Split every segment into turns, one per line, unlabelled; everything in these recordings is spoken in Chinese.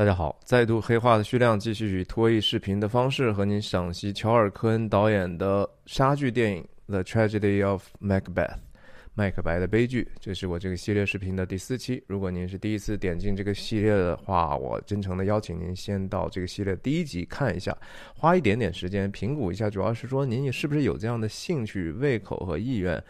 大家好，再度黑化的徐亮继续以脱译视频的方式和您赏析乔尔·科恩导演的杀剧电影《The Tragedy of Macbeth》麦克白的悲剧。这是我这个系列视频的第四期。如果您是第一次点进这个系列的话，我真诚的邀请您先到这个系列第一集看一下，花一点点时间评估一下，主要是说您是不是有这样的兴趣、胃口和意愿。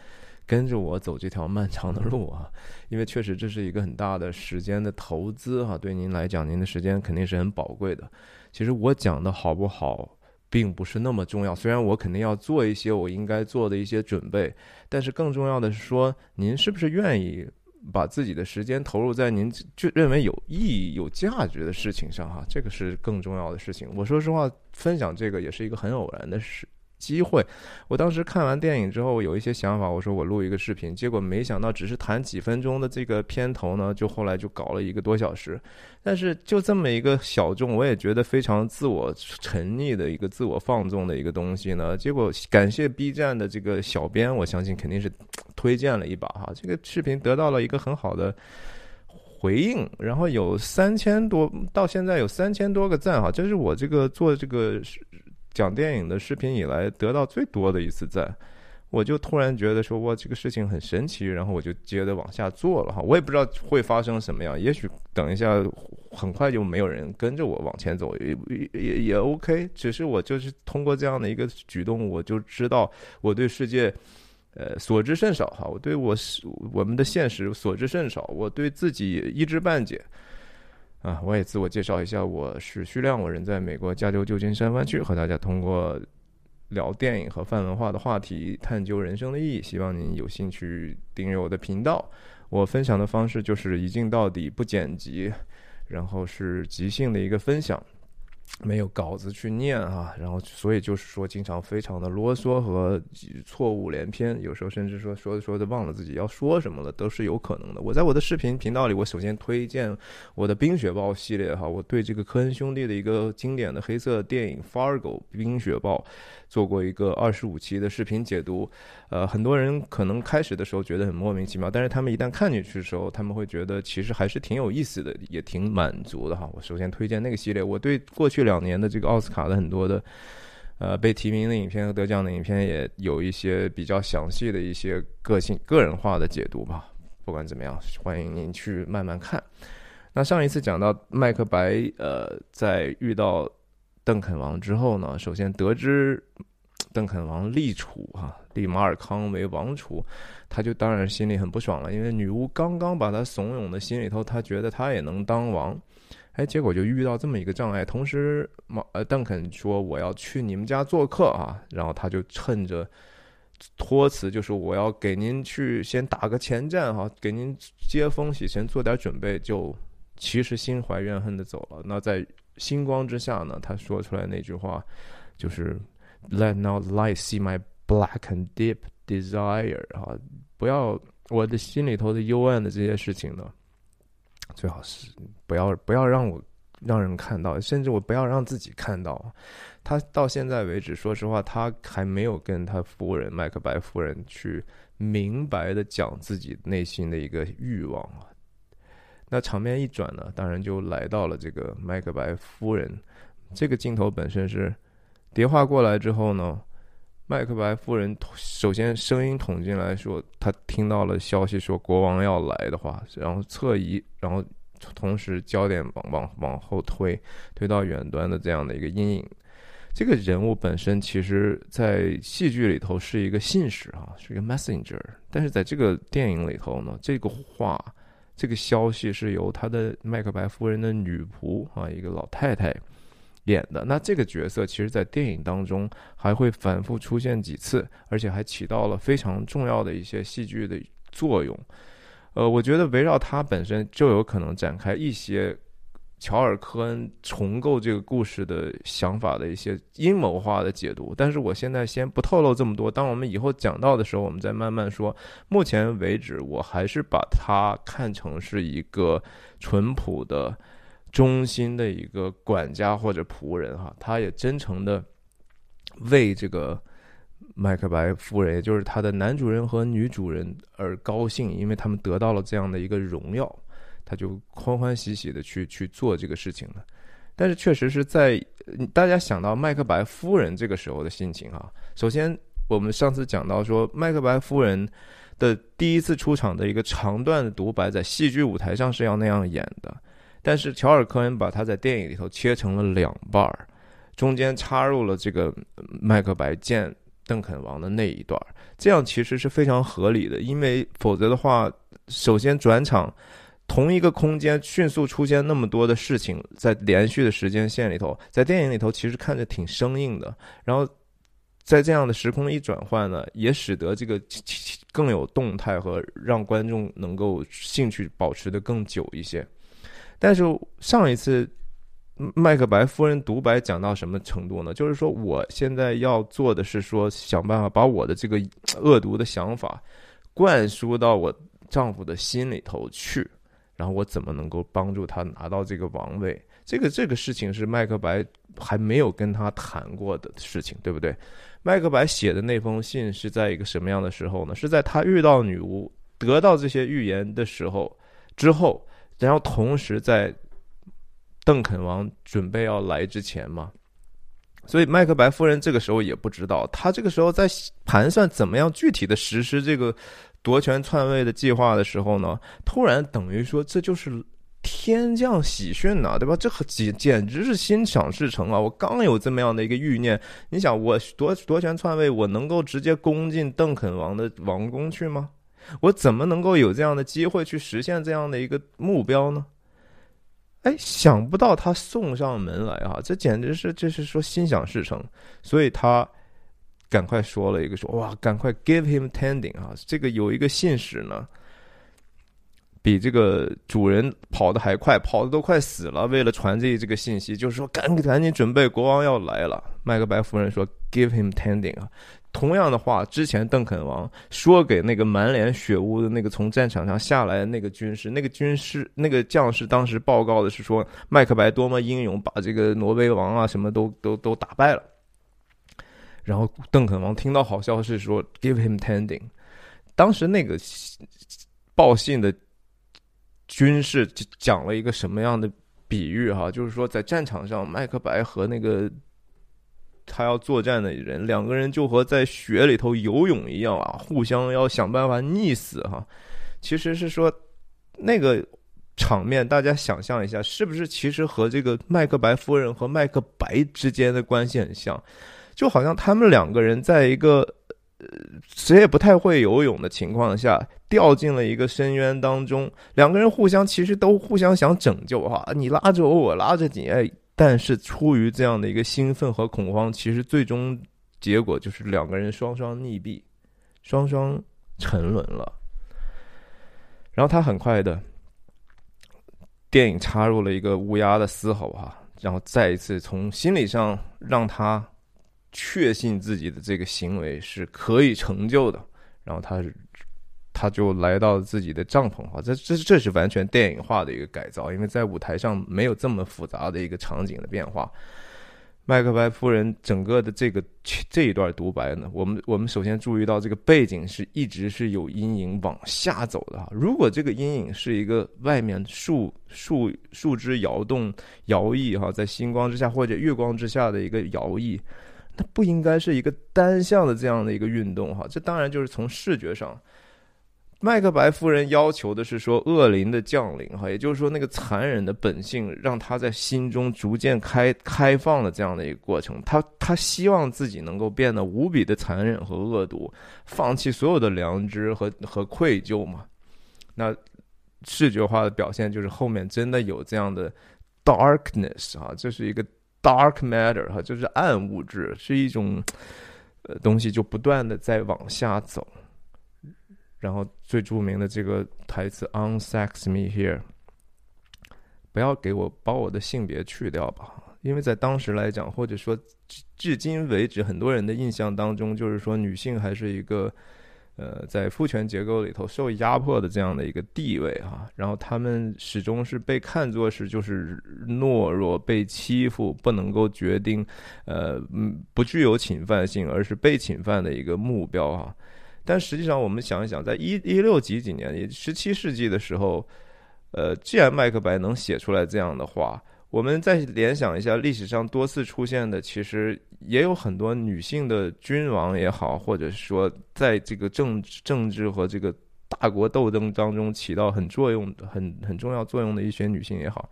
跟着我走这条漫长的路啊，因为确实这是一个很大的时间的投资哈，对您来讲，您的时间肯定是很宝贵的。其实我讲的好不好，并不是那么重要，虽然我肯定要做一些我应该做的一些准备，但是更重要的是说，您是不是愿意把自己的时间投入在您就认为有意义、有价值的事情上哈，这个是更重要的事情。我说实话，分享这个也是一个很偶然的事。机会，我当时看完电影之后有一些想法，我说我录一个视频，结果没想到只是谈几分钟的这个片头呢，就后来就搞了一个多小时。但是就这么一个小众，我也觉得非常自我沉溺的一个自我放纵的一个东西呢，结果感谢 B 站的这个小编，我相信肯定是推荐了一把哈，这个视频得到了一个很好的回应，然后有三千多，到现在有三千多个赞哈，这是我这个做这个。讲电影的视频以来得到最多的一次赞，我就突然觉得说哇这个事情很神奇，然后我就接着往下做了哈，我也不知道会发生什么样，也许等一下很快就没有人跟着我往前走，也也也 OK，只是我就是通过这样的一个举动，我就知道我对世界呃所知甚少哈，我对我我们的现实所知甚少，我对自己一知半解。啊，我也自我介绍一下，我是徐亮，我人在美国加州旧金山湾区，和大家通过聊电影和泛文化的话题，探究人生的意义。希望您有兴趣订阅我的频道。我分享的方式就是一镜到底，不剪辑，然后是即兴的一个分享。没有稿子去念啊，然后所以就是说，经常非常的啰嗦和错误连篇，有时候甚至说说着说着忘了自己要说什么了，都是有可能的。我在我的视频频道里，我首先推荐我的《冰雪暴》系列哈，我对这个科恩兄弟的一个经典的黑色电影《Fargo》冰雪暴。做过一个二十五期的视频解读，呃，很多人可能开始的时候觉得很莫名其妙，但是他们一旦看进去的时候，他们会觉得其实还是挺有意思的，也挺满足的哈。我首先推荐那个系列，我对过去这两年的这个奥斯卡的很多的，呃，被提名的影片和得奖的影片也有一些比较详细的一些个性、个人化的解读吧。不管怎么样，欢迎您去慢慢看。那上一次讲到麦克白，呃，在遇到。邓肯王之后呢，首先得知邓肯王立储哈立马尔康为王储，他就当然心里很不爽了，因为女巫刚刚把他怂恿的心里头，他觉得他也能当王，哎，结果就遇到这么一个障碍。同时，呃邓肯说我要去你们家做客啊，然后他就趁着托辞，就是我要给您去先打个前站哈，给您接风洗尘，做点准备，就其实心怀怨恨的走了。那在星光之下呢，他说出来那句话，就是 “Let not light see my black and deep desire” 啊，不要我的心里头的幽暗的这些事情呢，最好是不要不要让我让人看到，甚至我不要让自己看到。他到现在为止，说实话，他还没有跟他夫人麦克白夫人去明白的讲自己内心的一个欲望啊。那场面一转呢，当然就来到了这个麦克白夫人。这个镜头本身是叠画过来之后呢，麦克白夫人首先声音捅进来说，她听到了消息说国王要来的话，然后侧移，然后同时焦点往往往后推，推到远端的这样的一个阴影。这个人物本身其实，在戏剧里头是一个信使啊，是一个 messenger，但是在这个电影里头呢，这个话。这个消息是由他的麦克白夫人的女仆啊，一个老太太演的。那这个角色其实，在电影当中还会反复出现几次，而且还起到了非常重要的一些戏剧的作用。呃，我觉得围绕他本身就有可能展开一些。乔尔·科恩重构这个故事的想法的一些阴谋化的解读，但是我现在先不透露这么多。当我们以后讲到的时候，我们再慢慢说。目前为止，我还是把它看成是一个淳朴的、忠心的一个管家或者仆人哈。他也真诚的为这个麦克白夫人，也就是他的男主人和女主人而高兴，因为他们得到了这样的一个荣耀。他就欢欢喜喜的去去做这个事情了。但是确实是在大家想到麦克白夫人这个时候的心情啊，首先我们上次讲到说麦克白夫人的第一次出场的一个长段的独白，在戏剧舞台上是要那样演的，但是乔尔科恩把他在电影里头切成了两半儿，中间插入了这个麦克白见邓肯王的那一段，这样其实是非常合理的，因为否则的话，首先转场。同一个空间迅速出现那么多的事情，在连续的时间线里头，在电影里头其实看着挺生硬的。然后，在这样的时空一转换呢，也使得这个更有动态和让观众能够兴趣保持的更久一些。但是上一次麦克白夫人独白讲到什么程度呢？就是说，我现在要做的是说，想办法把我的这个恶毒的想法灌输到我丈夫的心里头去。然后我怎么能够帮助他拿到这个王位？这个这个事情是麦克白还没有跟他谈过的事情，对不对？麦克白写的那封信是在一个什么样的时候呢？是在他遇到女巫、得到这些预言的时候之后，然后同时在邓肯王准备要来之前嘛。所以麦克白夫人这个时候也不知道，他这个时候在盘算怎么样具体的实施这个。夺权篡位的计划的时候呢，突然等于说这就是天降喜讯呐，对吧？这简简直是心想事成啊！我刚有这么样的一个欲念，你想我夺夺权篡位，我能够直接攻进邓肯王的王宫去吗？我怎么能够有这样的机会去实现这样的一个目标呢？哎，想不到他送上门来啊！这简直是，这是说心想事成，所以他。赶快说了一个说哇，赶快 give him tending 啊！这个有一个信使呢，比这个主人跑的还快，跑的都快死了。为了传递这个信息，就是说赶赶紧准备，国王要来了。麦克白夫人说 give him tending 啊！同样的话，之前邓肯王说给那个满脸血污的那个从战场上下来的那个军师，那个军师那个将士当时报告的是说麦克白多么英勇，把这个挪威王啊什么都都都打败了。然后邓肯王听到好消息，说 “Give him tending”。当时那个报信的军士讲了一个什么样的比喻？哈，就是说在战场上，麦克白和那个他要作战的人，两个人就和在雪里头游泳一样啊，互相要想办法溺死。哈，其实是说那个场面，大家想象一下，是不是其实和这个麦克白夫人和麦克白之间的关系很像？就好像他们两个人在一个呃谁也不太会游泳的情况下掉进了一个深渊当中，两个人互相其实都互相想拯救哈，你拉着我，我拉着你，哎，但是出于这样的一个兴奋和恐慌，其实最终结果就是两个人双双溺毙，双双沉沦了。然后他很快的电影插入了一个乌鸦的嘶吼哈，然后再一次从心理上让他。确信自己的这个行为是可以成就的，然后他，他就来到自己的帐篷哈，这这这是完全电影化的一个改造，因为在舞台上没有这么复杂的一个场景的变化。麦克白夫人整个的这个这一段独白呢，我们我们首先注意到这个背景是一直是有阴影往下走的哈。如果这个阴影是一个外面树树树枝摇动摇曳哈，在星光之下或者月光之下的一个摇曳。那不应该是一个单向的这样的一个运动哈，这当然就是从视觉上，麦克白夫人要求的是说恶灵的降临哈，也就是说那个残忍的本性让他在心中逐渐开开放的这样的一个过程，他他希望自己能够变得无比的残忍和恶毒，放弃所有的良知和和愧疚嘛。那视觉化的表现就是后面真的有这样的 darkness 啊，这是一个。Dark matter 哈，就是暗物质，是一种呃东西，就不断的在往下走。然后最著名的这个台词 “Unsex me here”，不要给我把我的性别去掉吧，因为在当时来讲，或者说至今为止，很多人的印象当中，就是说女性还是一个。呃，在父权结构里头受压迫的这样的一个地位哈，然后他们始终是被看作是就是懦弱、被欺负、不能够决定，呃，不具有侵犯性，而是被侵犯的一个目标哈。但实际上，我们想一想，在一一六几几年，十七世纪的时候，呃，既然麦克白能写出来这样的话，我们再联想一下历史上多次出现的，其实也有很多女性的君王也好，或者说在这个政治政治和这个大国斗争当中起到很作用、很很重要作用的一些女性也好，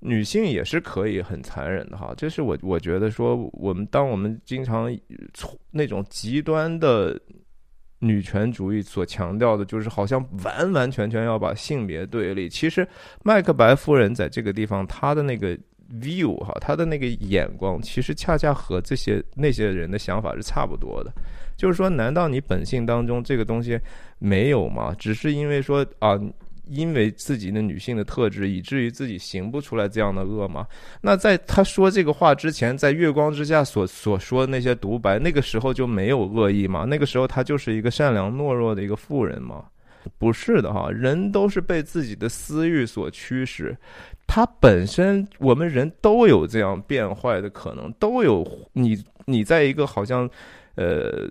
女性也是可以很残忍的哈。这是我我觉得说，我们当我们经常从那种极端的。女权主义所强调的，就是好像完完全全要把性别对立。其实，麦克白夫人在这个地方，她的那个 view 哈，她的那个眼光，其实恰恰和这些那些人的想法是差不多的。就是说，难道你本性当中这个东西没有吗？只是因为说啊。因为自己的女性的特质，以至于自己行不出来这样的恶吗？那在他说这个话之前，在月光之下所所说的那些独白，那个时候就没有恶意吗？那个时候他就是一个善良懦弱的一个妇人吗？不是的哈，人都是被自己的私欲所驱使，他本身我们人都有这样变坏的可能，都有你你在一个好像，呃。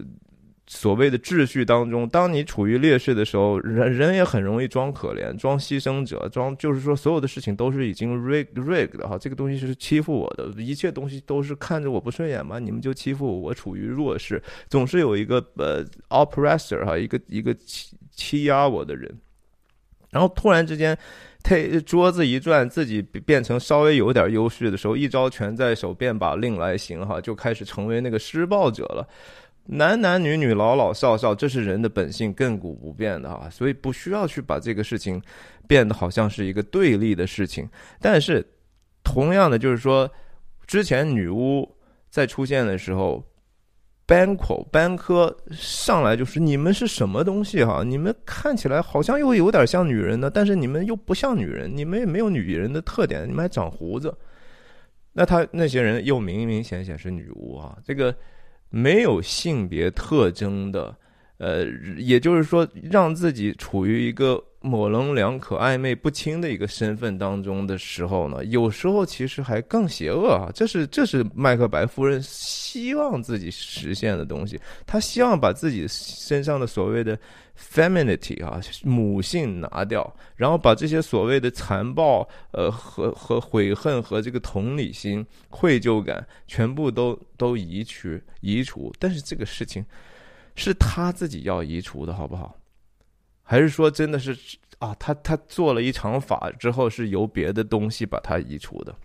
所谓的秩序当中，当你处于劣势的时候，人人也很容易装可怜、装牺牲者、装就是说所有的事情都是已经 rig rig 的哈，这个东西是欺负我的，一切东西都是看着我不顺眼嘛，你们就欺负我，我处于弱势，总是有一个呃 oppressor 哈，一个一个欺欺压我的人，然后突然之间，他桌子一转，自己变成稍微有点优势的时候，一招拳在手，便把令来行哈，就开始成为那个施暴者了。男男女女老老少少，这是人的本性，亘古不变的啊，所以不需要去把这个事情变得好像是一个对立的事情。但是，同样的就是说，之前女巫在出现的时候，班口班科上来就是你们是什么东西哈？你们看起来好像又有点像女人呢，但是你们又不像女人，你们也没有女人的特点，你们还长胡子。那他那些人又明明显显是女巫啊，这个。没有性别特征的，呃，也就是说，让自己处于一个模棱两可、暧昧不清的一个身份当中的时候呢，有时候其实还更邪恶啊！这是这是麦克白夫人希望自己实现的东西，她希望把自己身上的所谓的。femininity 啊，母性拿掉，然后把这些所谓的残暴、呃和和悔恨和这个同理心、愧疚感全部都都移除移除。但是这个事情是他自己要移除的，好不好？还是说真的是啊？他他做了一场法之后，是由别的东西把它移除的？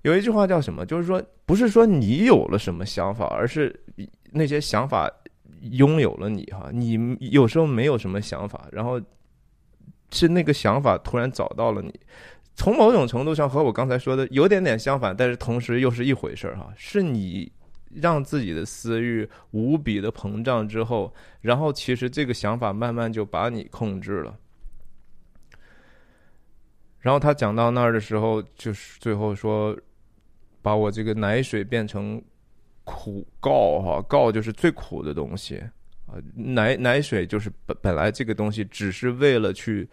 有一句话叫什么？就是说，不是说你有了什么想法，而是那些想法。拥有了你哈，你有时候没有什么想法，然后是那个想法突然找到了你。从某种程度上和我刚才说的有点点相反，但是同时又是一回事儿哈。是你让自己的私欲无比的膨胀之后，然后其实这个想法慢慢就把你控制了。然后他讲到那儿的时候，就是最后说，把我这个奶水变成。苦告哈告就是最苦的东西啊，奶奶水就是本本来这个东西只是为了去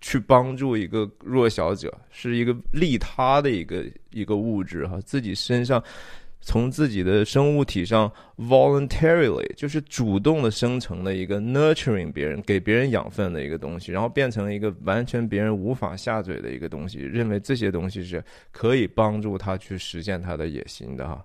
去帮助一个弱小者，是一个利他的一个一个物质哈，自己身上从自己的生物体上 voluntarily 就是主动的生成的一个 nurturing 别人给别人养分的一个东西，然后变成一个完全别人无法下嘴的一个东西，认为这些东西是可以帮助他去实现他的野心的哈。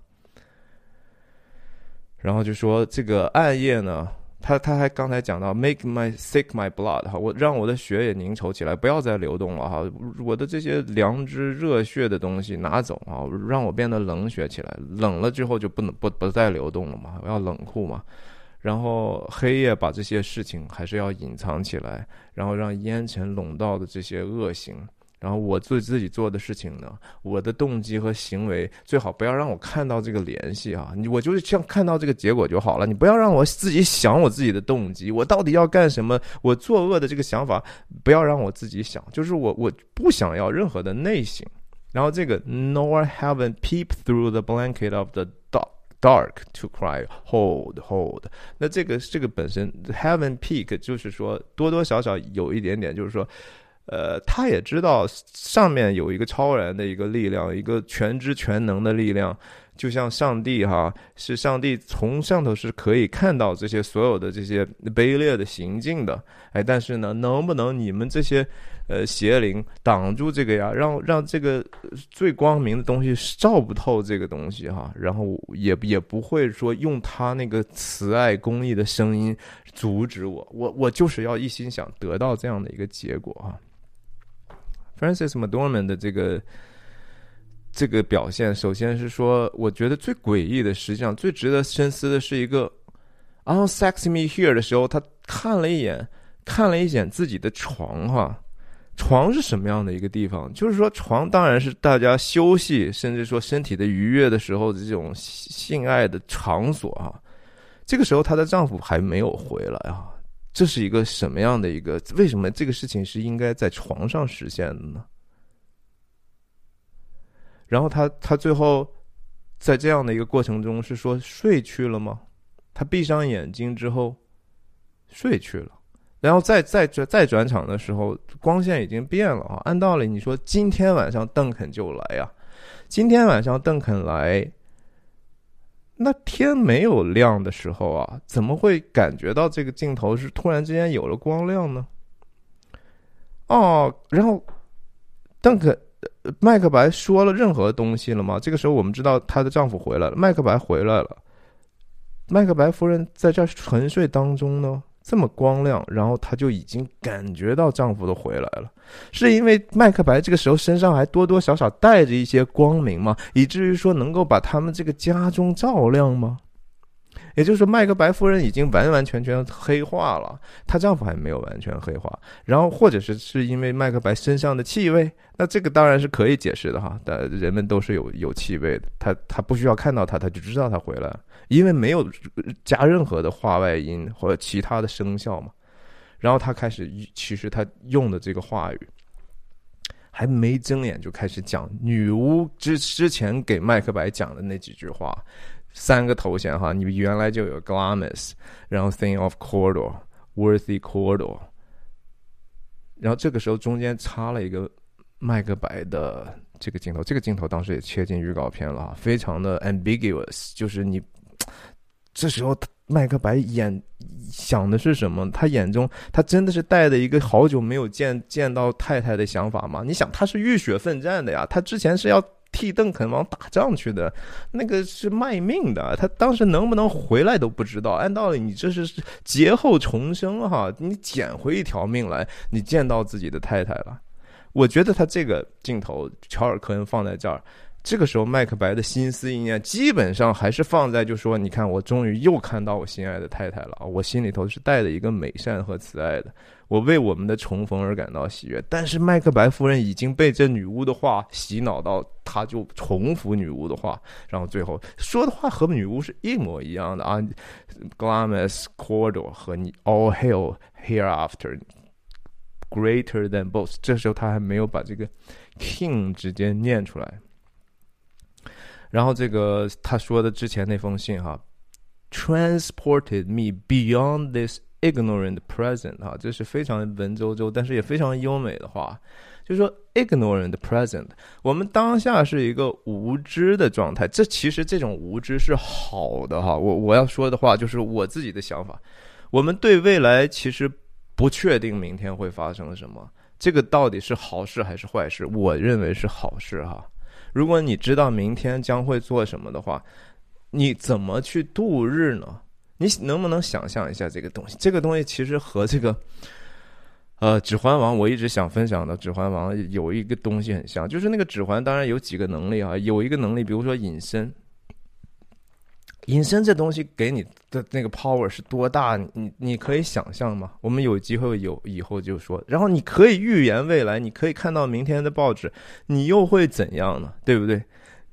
然后就说这个暗夜呢，他他还刚才讲到 make my sick my blood 哈，我让我的血也凝稠起来，不要再流动了哈，我的这些良知热血的东西拿走啊，让我变得冷血起来，冷了之后就不能不不再流动了嘛，我要冷酷嘛。然后黑夜把这些事情还是要隐藏起来，然后让烟尘笼罩的这些恶行。然后我做自己做的事情呢，我的动机和行为最好不要让我看到这个联系啊！你我就是像看到这个结果就好了，你不要让我自己想我自己的动机，我到底要干什么？我作恶的这个想法不要让我自己想，就是我我不想要任何的内省。然后这个 nor haven't peep through the blanket of the dark dark to cry hold hold，那这个这个本身，haven peek 就是说多多少少有一点点，就是说。呃，他也知道上面有一个超然的一个力量，一个全知全能的力量，就像上帝哈，是上帝从上头是可以看到这些所有的这些卑劣的行径的。哎，但是呢，能不能你们这些呃邪灵挡住这个呀，让让这个最光明的东西照不透这个东西哈，然后也也不会说用他那个慈爱公义的声音阻止我，我我就是要一心想得到这样的一个结果啊。Francis m c d o r m a n 的这个这个表现，首先是说，我觉得最诡异的，实际上最值得深思的是一个 On Sex Me Here 的时候，他看了一眼，看了一眼自己的床哈，床是什么样的一个地方？就是说，床当然是大家休息，甚至说身体的愉悦的时候的这种性爱的场所啊。这个时候，她的丈夫还没有回来啊。这是一个什么样的一个？为什么这个事情是应该在床上实现的呢？然后他他最后在这样的一个过程中是说睡去了吗？他闭上眼睛之后睡去了，然后再再转再转场的时候，光线已经变了啊！按道理你说今天晚上邓肯就来呀，今天晚上邓肯来。那天没有亮的时候啊，怎么会感觉到这个镜头是突然之间有了光亮呢？哦，然后邓肯麦克白说了任何东西了吗？这个时候我们知道她的丈夫回来了，麦克白回来了，麦克白夫人在这沉睡当中呢。这么光亮，然后她就已经感觉到丈夫的回来了，是因为麦克白这个时候身上还多多少少带着一些光明吗？以至于说能够把他们这个家中照亮吗？也就是说，麦克白夫人已经完完全全黑化了，她丈夫还没有完全黑化。然后，或者是是因为麦克白身上的气味，那这个当然是可以解释的哈。但人们都是有有气味的，他他不需要看到他，他就知道他回来，因为没有加任何的话外音或者其他的声效嘛。然后他开始，其实他用的这个话语，还没睁眼就开始讲女巫之之前给麦克白讲的那几句话。三个头衔哈，你原来就有 Glamis，然后 Thing of Corridor，Worthy Corridor，然后这个时候中间插了一个麦克白的这个镜头，这个镜头当时也切进预告片了，非常的 ambiguous，就是你 这时候麦克白眼想的是什么？他眼中他真的是带着一个好久没有见见到太太的想法吗？你想他是浴血奋战的呀，他之前是要。替邓肯王打仗去的，那个是卖命的。他当时能不能回来都不知道。按道理，你这是劫后重生哈，你捡回一条命来，你见到自己的太太了。我觉得他这个镜头，乔尔科恩放在这儿。这个时候，麦克白的心思意念基本上还是放在，就说你看，我终于又看到我心爱的太太了！我心里头是带着一个美善和慈爱的，我为我们的重逢而感到喜悦。但是麦克白夫人已经被这女巫的话洗脑到，她就重复女巫的话，然后最后说的话和女巫是一模一样的啊，Glamis Corridor 和你 All hail Hereafter Greater than both。这时候他还没有把这个 King 直接念出来。然后这个他说的之前那封信哈，transported me beyond this ignorant present 哈，这是非常文绉绉，但是也非常优美的话，就是说 ignorant present，我们当下是一个无知的状态，这其实这种无知是好的哈。我我要说的话就是我自己的想法，我们对未来其实不确定明天会发生什么，这个到底是好事还是坏事？我认为是好事哈。如果你知道明天将会做什么的话，你怎么去度日呢？你能不能想象一下这个东西？这个东西其实和这个，呃，《指环王》我一直想分享的《指环王》有一个东西很像，就是那个指环，当然有几个能力啊，有一个能力，比如说隐身。隐身这东西给你的那个 power 是多大？你你可以想象吗？我们有机会有以后就说，然后你可以预言未来，你可以看到明天的报纸，你又会怎样呢？对不对？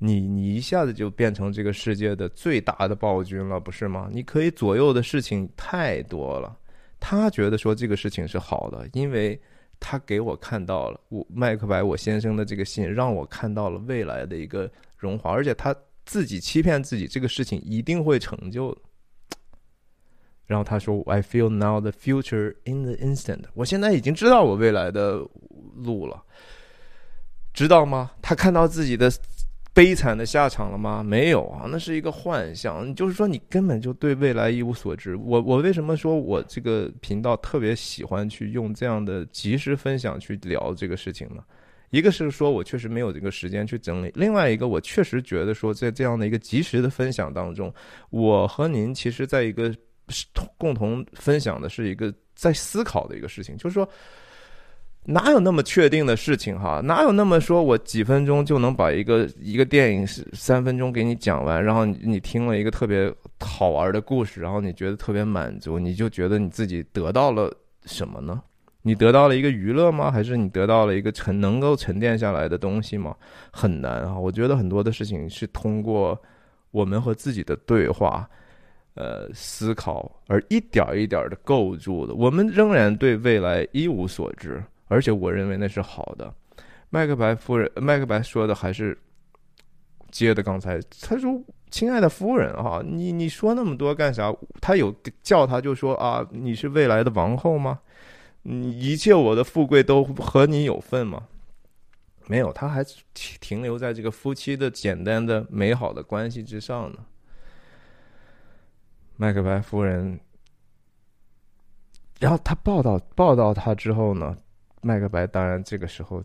你你一下子就变成这个世界的最大的暴君了，不是吗？你可以左右的事情太多了。他觉得说这个事情是好的，因为他给我看到了我麦克白我先生的这个信，让我看到了未来的一个荣华，而且他。自己欺骗自己，这个事情一定会成就的。然后他说：“I feel now the future in the instant。”我现在已经知道我未来的路了，知道吗？他看到自己的悲惨的下场了吗？没有啊，那是一个幻象。就是说，你根本就对未来一无所知。我我为什么说我这个频道特别喜欢去用这样的及时分享去聊这个事情呢？一个是说我确实没有这个时间去整理，另外一个我确实觉得说，在这样的一个及时的分享当中，我和您其实在一个共同分享的是一个在思考的一个事情，就是说。哪有那么确定的事情哈？哪有那么说我几分钟就能把一个一个电影三分钟给你讲完，然后你听了一个特别好玩的故事，然后你觉得特别满足，你就觉得你自己得到了什么呢？你得到了一个娱乐吗？还是你得到了一个沉能够沉淀下来的东西吗？很难啊！我觉得很多的事情是通过我们和自己的对话，呃，思考而一点一点的构筑的。我们仍然对未来一无所知。而且我认为那是好的。麦克白夫人，麦克白说的还是接的刚才，他说：“亲爱的夫人，哈，你你说那么多干啥？他有叫他就说啊，你是未来的王后吗？你一切我的富贵都和你有份吗？没有，他还停留在这个夫妻的简单的美好的关系之上呢。”麦克白夫人，然后他报道报道他之后呢？麦克白当然这个时候，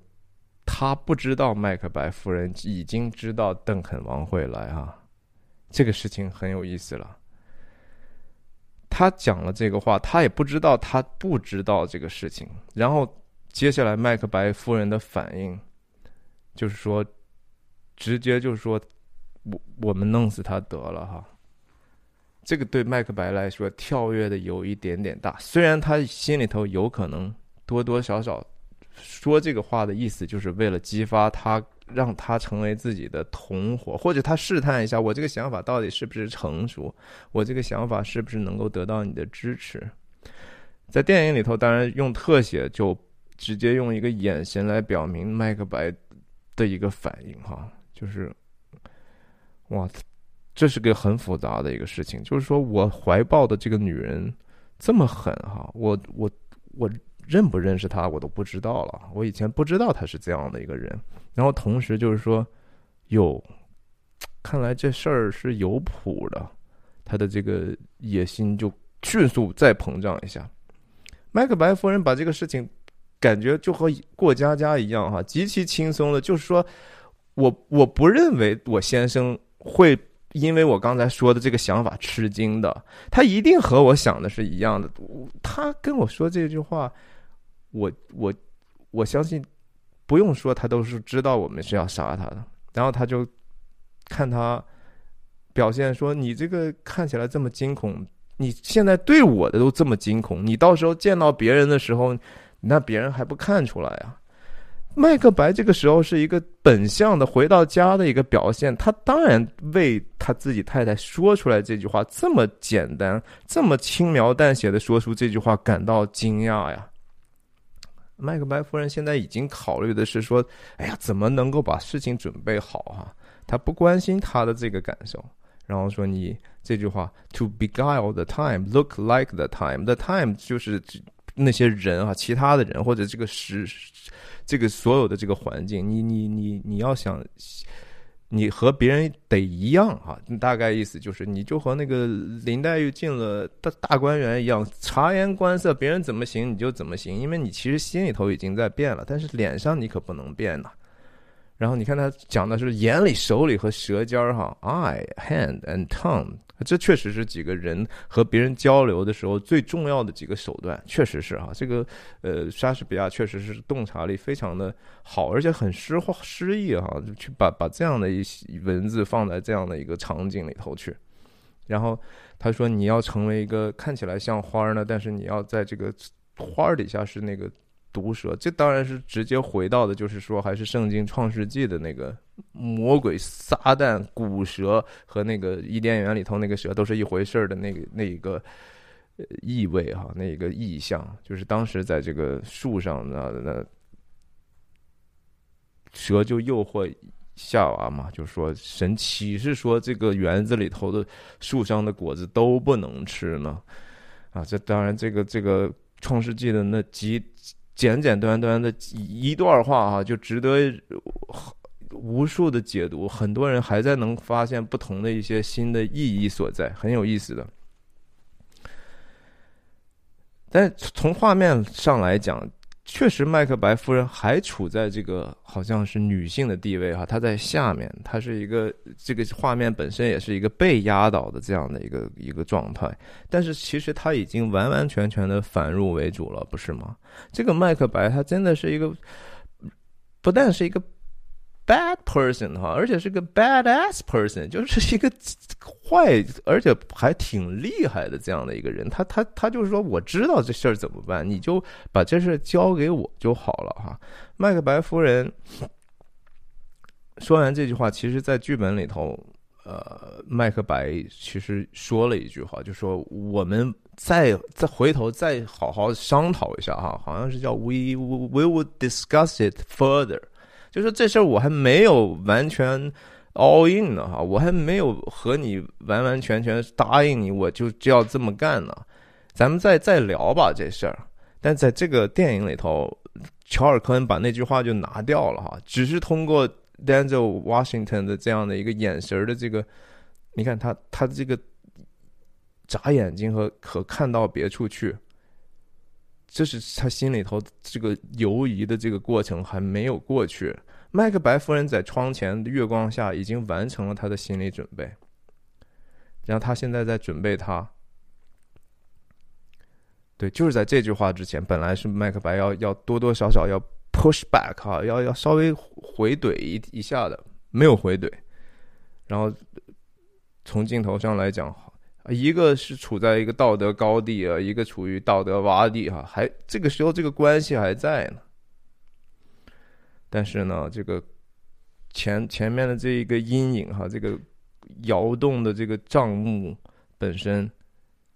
他不知道麦克白夫人已经知道邓肯王会来啊，这个事情很有意思了。他讲了这个话，他也不知道他不知道这个事情。然后接下来麦克白夫人的反应，就是说，直接就是说，我我们弄死他得了哈。这个对麦克白来说跳跃的有一点点大，虽然他心里头有可能。多多少少说这个话的意思，就是为了激发他，让他成为自己的同伙，或者他试探一下我这个想法到底是不是成熟，我这个想法是不是能够得到你的支持。在电影里头，当然用特写就直接用一个眼神来表明麦克白的一个反应，哈，就是哇，这是个很复杂的一个事情，就是说我怀抱的这个女人这么狠，哈，我我我。认不认识他，我都不知道了。我以前不知道他是这样的一个人。然后同时就是说，哟，看来这事儿是有谱的。他的这个野心就迅速再膨胀一下。麦克白夫人把这个事情感觉就和过家家一样，哈，极其轻松的，就是说我我不认为我先生会。因为我刚才说的这个想法吃惊的，他一定和我想的是一样的。他跟我说这句话，我我我相信，不用说，他都是知道我们是要杀他的。然后他就看他表现说：“你这个看起来这么惊恐，你现在对我的都这么惊恐，你到时候见到别人的时候，那别人还不看出来啊？”麦克白这个时候是一个本相的回到家的一个表现，他当然为他自己太太说出来这句话这么简单、这么轻描淡写的说出这句话感到惊讶呀。麦克白夫人现在已经考虑的是说：“哎呀，怎么能够把事情准备好啊？”他不关心他的这个感受，然后说：“你这句话，to beguile the time, look like the time, the time 就是那些人啊，其他的人或者这个时。”这个所有的这个环境，你你你你要想，你和别人得一样哈，大概意思就是，你就和那个林黛玉进了大大观园一样，察言观色，别人怎么行你就怎么行，因为你其实心里头已经在变了，但是脸上你可不能变呐。然后你看他讲的是眼里、手里和舌尖儿哈，eye、hand and tongue，这确实是几个人和别人交流的时候最重要的几个手段，确实是哈。这个呃，莎士比亚确实是洞察力非常的好，而且很诗化诗意哈，就去把把这样的一些文字放在这样的一个场景里头去。然后他说你要成为一个看起来像花儿呢，但是你要在这个花儿底下是那个。毒蛇，这当然是直接回到的，就是说，还是圣经创世纪的那个魔鬼撒旦、古蛇和那个伊甸园里头那个蛇都是一回事儿的那个那一个意味哈，那一个意象，就是当时在这个树上那那蛇就诱惑夏娃嘛，就说神启示说这个园子里头的树上的果子都不能吃呢？啊，这当然这个这个创世纪的那几。简简单单的一段话哈，就值得无数的解读，很多人还在能发现不同的一些新的意义所在，很有意思的。但从画面上来讲，确实麦克白夫人还处在这个好像是女性的地位哈，她在下面，她是一个这个画面本身也是一个被压倒的这样的一个一个状态。但是其实她已经完完全全的反入为主了，不是吗？这个麦克白他真的是一个，不但是一个。Bad person 哈，而且是个 badass person，就是一个坏，而且还挺厉害的这样的一个人。他他他就是说，我知道这事儿怎么办，你就把这事儿交给我就好了哈。麦克白夫人说完这句话，其实，在剧本里头，呃，麦克白其实说了一句话，就说我们再再回头再好好商讨一下哈，好像是叫 we we would discuss it further。就是这事儿我还没有完全 all in 呢哈，我还没有和你完完全全答应你，我就就要这么干呢。咱们再再聊吧这事儿。但在这个电影里头，乔尔科恩把那句话就拿掉了哈，只是通过 Denzel Washington 的这样的一个眼神的这个，你看他他这个眨眼睛和和看到别处去。这是他心里头这个犹疑的这个过程还没有过去。麦克白夫人在窗前月光下已经完成了他的心理准备，然后他现在在准备他。对，就是在这句话之前，本来是麦克白要要多多少少要 push back 哈，要要稍微回怼一一下的，没有回怼。然后从镜头上来讲。一个是处在一个道德高地啊，一个处于道德洼地哈，还这个时候这个关系还在呢。但是呢，这个前前面的这一个阴影哈，这个摇动的这个账目本身。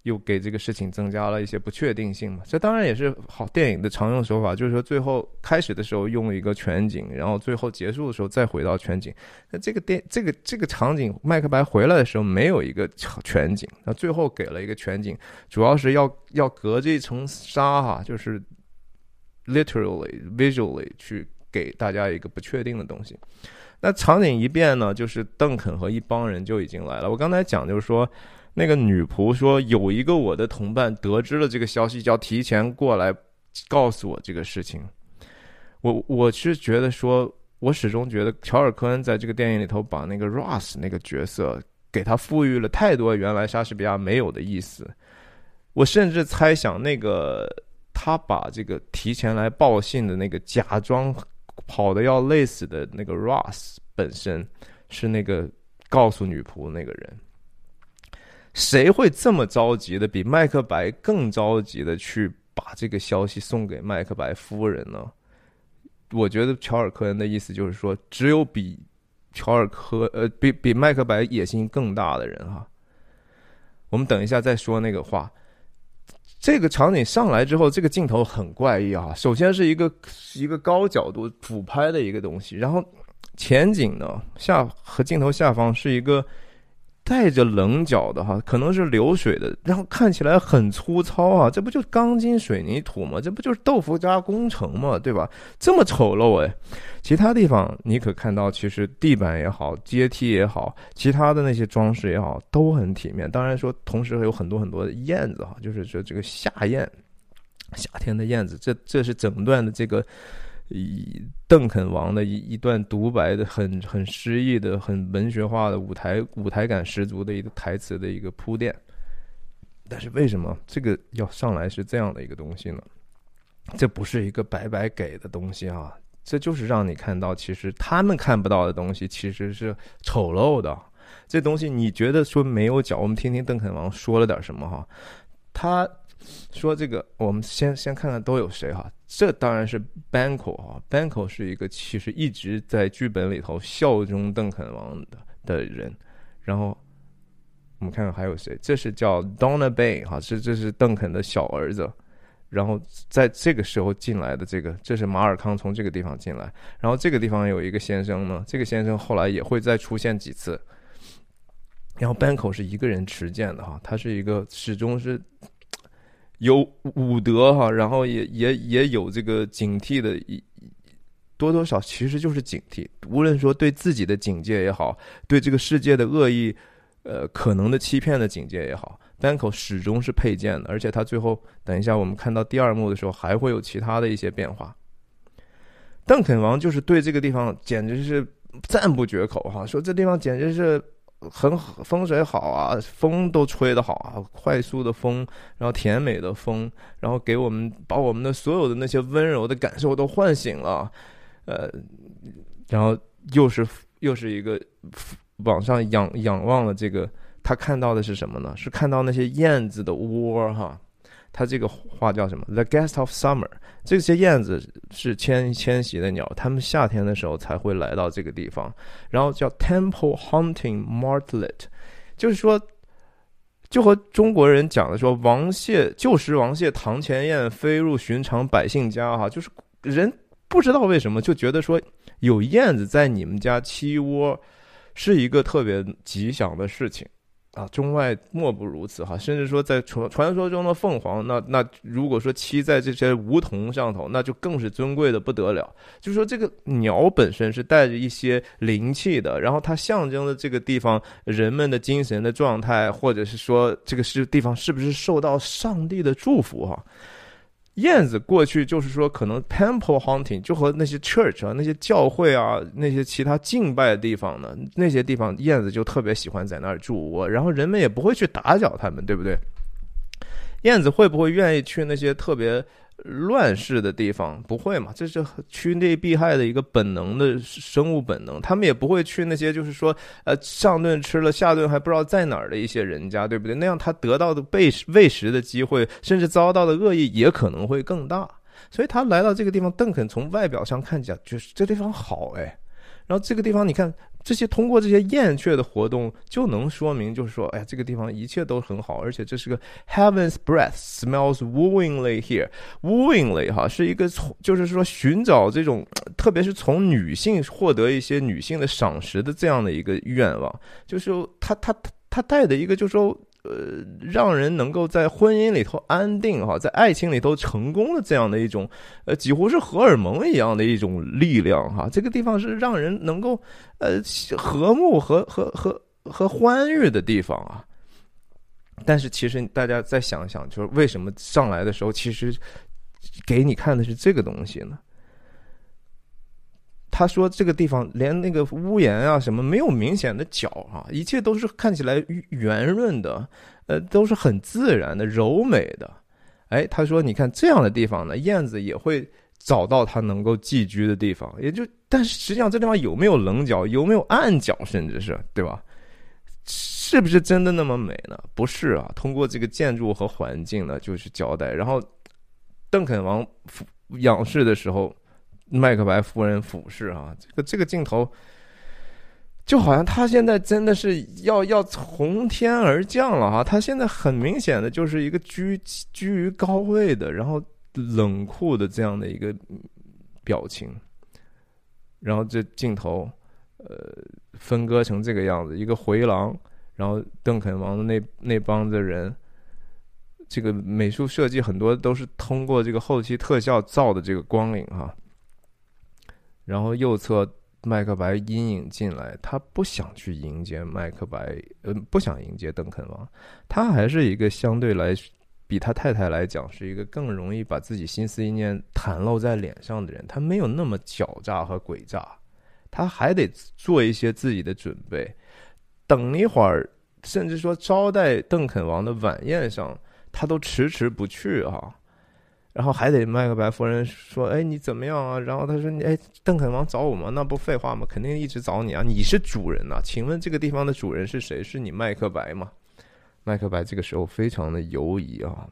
又给这个事情增加了一些不确定性嘛？这当然也是好电影的常用手法，就是说最后开始的时候用一个全景，然后最后结束的时候再回到全景。那这个电这个这个场景，麦克白回来的时候没有一个全景，那最后给了一个全景，主要是要要隔这一层纱哈，就是 literally visually 去给大家一个不确定的东西。那场景一变呢，就是邓肯和一帮人就已经来了。我刚才讲就是说。那个女仆说：“有一个我的同伴得知了这个消息，就要提前过来告诉我这个事情。”我我是觉得说，我始终觉得乔尔科恩在这个电影里头把那个 Ross 那个角色给他赋予了太多原来莎士比亚没有的意思。我甚至猜想，那个他把这个提前来报信的那个假装跑的要累死的那个 Ross 本身是那个告诉女仆那个人。谁会这么着急的，比麦克白更着急的去把这个消息送给麦克白夫人呢？我觉得乔尔科恩的意思就是说，只有比乔尔科呃比比麦克白野心更大的人哈。我们等一下再说那个话。这个场景上来之后，这个镜头很怪异啊。首先是一个一个高角度俯拍的一个东西，然后前景呢下和镜头下方是一个。带着棱角的哈，可能是流水的，然后看起来很粗糙啊，这不就钢筋水泥土吗？这不就是豆腐渣工程吗？对吧？这么丑陋哎！其他地方你可看到，其实地板也好，阶梯也好，其他的那些装饰也好，都很体面。当然说，同时还有很多很多的燕子哈，就是说这个夏燕，夏天的燕子，这这是整段的这个。以邓肯王的一一段独白的很很诗意的很文学化的舞台舞台感十足的一个台词的一个铺垫，但是为什么这个要上来是这样的一个东西呢？这不是一个白白给的东西啊，这就是让你看到其实他们看不到的东西其实是丑陋的。这东西你觉得说没有脚？我们听听邓肯王说了点什么哈，他。说这个，我们先先看看都有谁哈。这当然是 Banco 哈，Banco 是一个其实一直在剧本里头效忠邓肯王的的人。然后我们看看还有谁，这是叫 Donna Bay 哈，这这是邓肯的小儿子。然后在这个时候进来的这个，这是马尔康从这个地方进来。然后这个地方有一个先生呢，这个先生后来也会再出现几次。然后 Banco 是一个人持剑的哈，他是一个始终是。有武德哈，然后也也也有这个警惕的多多少其实就是警惕，无论说对自己的警戒也好，对这个世界的恶意，呃，可能的欺骗的警戒也好，单口始终是配件的，而且他最后，等一下我们看到第二幕的时候，还会有其他的一些变化。邓肯王就是对这个地方简直是赞不绝口哈，说这地方简直是。很风水好啊，风都吹得好啊，快速的风，然后甜美的风，然后给我们把我们的所有的那些温柔的感受都唤醒了，呃，然后又是又是一个往上仰仰望了这个，他看到的是什么呢？是看到那些燕子的窝哈。它这个话叫什么？The guest of summer。这些燕子是迁迁徙的鸟，它们夏天的时候才会来到这个地方。然后叫 temple hunting martlet，就是说，就和中国人讲的说，王谢旧时王谢堂前燕，飞入寻常百姓家。哈，就是人不知道为什么就觉得说有燕子在你们家栖窝是一个特别吉祥的事情。啊，中外莫不如此哈，甚至说在传传说中的凤凰，那那如果说栖在这些梧桐上头，那就更是尊贵的不得了。就说，这个鸟本身是带着一些灵气的，然后它象征的这个地方人们的精神的状态，或者是说这个是地方是不是受到上帝的祝福哈。燕子过去就是说，可能 temple hunting 就和那些 church 啊、那些教会啊、那些其他敬拜的地方呢，那些地方燕子就特别喜欢在那儿住窝，然后人们也不会去打搅他们，对不对？燕子会不会愿意去那些特别？乱世的地方不会嘛？这是趋利避害的一个本能的生物本能。他们也不会去那些就是说，呃，上顿吃了下顿还不知道在哪儿的一些人家，对不对？那样他得到的被喂食的机会，甚至遭到的恶意也可能会更大。所以他来到这个地方，邓肯从外表上看起来就是这地方好哎。然后这个地方你看。这些通过这些燕雀的活动就能说明，就是说，哎呀，这个地方一切都很好，而且这是个 Heaven's breath smells wooingly here。wooingly 哈是一个从，就是说寻找这种，特别是从女性获得一些女性的赏识的这样的一个愿望，就是他他他他带的一个，就是说。呃，让人能够在婚姻里头安定哈，在爱情里头成功的这样的一种，呃，几乎是荷尔蒙一样的一种力量哈。这个地方是让人能够呃和睦和和和和欢愉的地方啊。但是其实大家再想想，就是为什么上来的时候，其实给你看的是这个东西呢？他说：“这个地方连那个屋檐啊什么没有明显的角啊，一切都是看起来圆润的，呃，都是很自然的、柔美的。哎，他说：‘你看这样的地方呢，燕子也会找到它能够寄居的地方。’也就，但是实际上这地方有没有棱角，有没有暗角，甚至是对吧？是不是真的那么美呢？不是啊。通过这个建筑和环境呢，就是交代。然后，邓肯王仰视的时候。”麦克白夫人俯视啊，这个这个镜头，就好像他现在真的是要要从天而降了哈。他现在很明显的就是一个居居于高位的，然后冷酷的这样的一个表情。然后这镜头，呃，分割成这个样子，一个回廊，然后邓肯王的那那帮子人，这个美术设计很多都是通过这个后期特效造的这个光影哈。然后右侧麦克白阴影进来，他不想去迎接麦克白，呃，不想迎接邓肯王。他还是一个相对来比他太太来讲是一个更容易把自己心思意念袒露在脸上的人。他没有那么狡诈和诡诈，他还得做一些自己的准备。等一会儿，甚至说招待邓肯王的晚宴上，他都迟迟不去啊。然后还得麦克白夫人说：“哎，你怎么样啊？”然后他说：“哎，邓肯王找我吗？那不废话吗？肯定一直找你啊！你是主人呐，请问这个地方的主人是谁？是你麦克白吗？”麦克白这个时候非常的犹疑啊，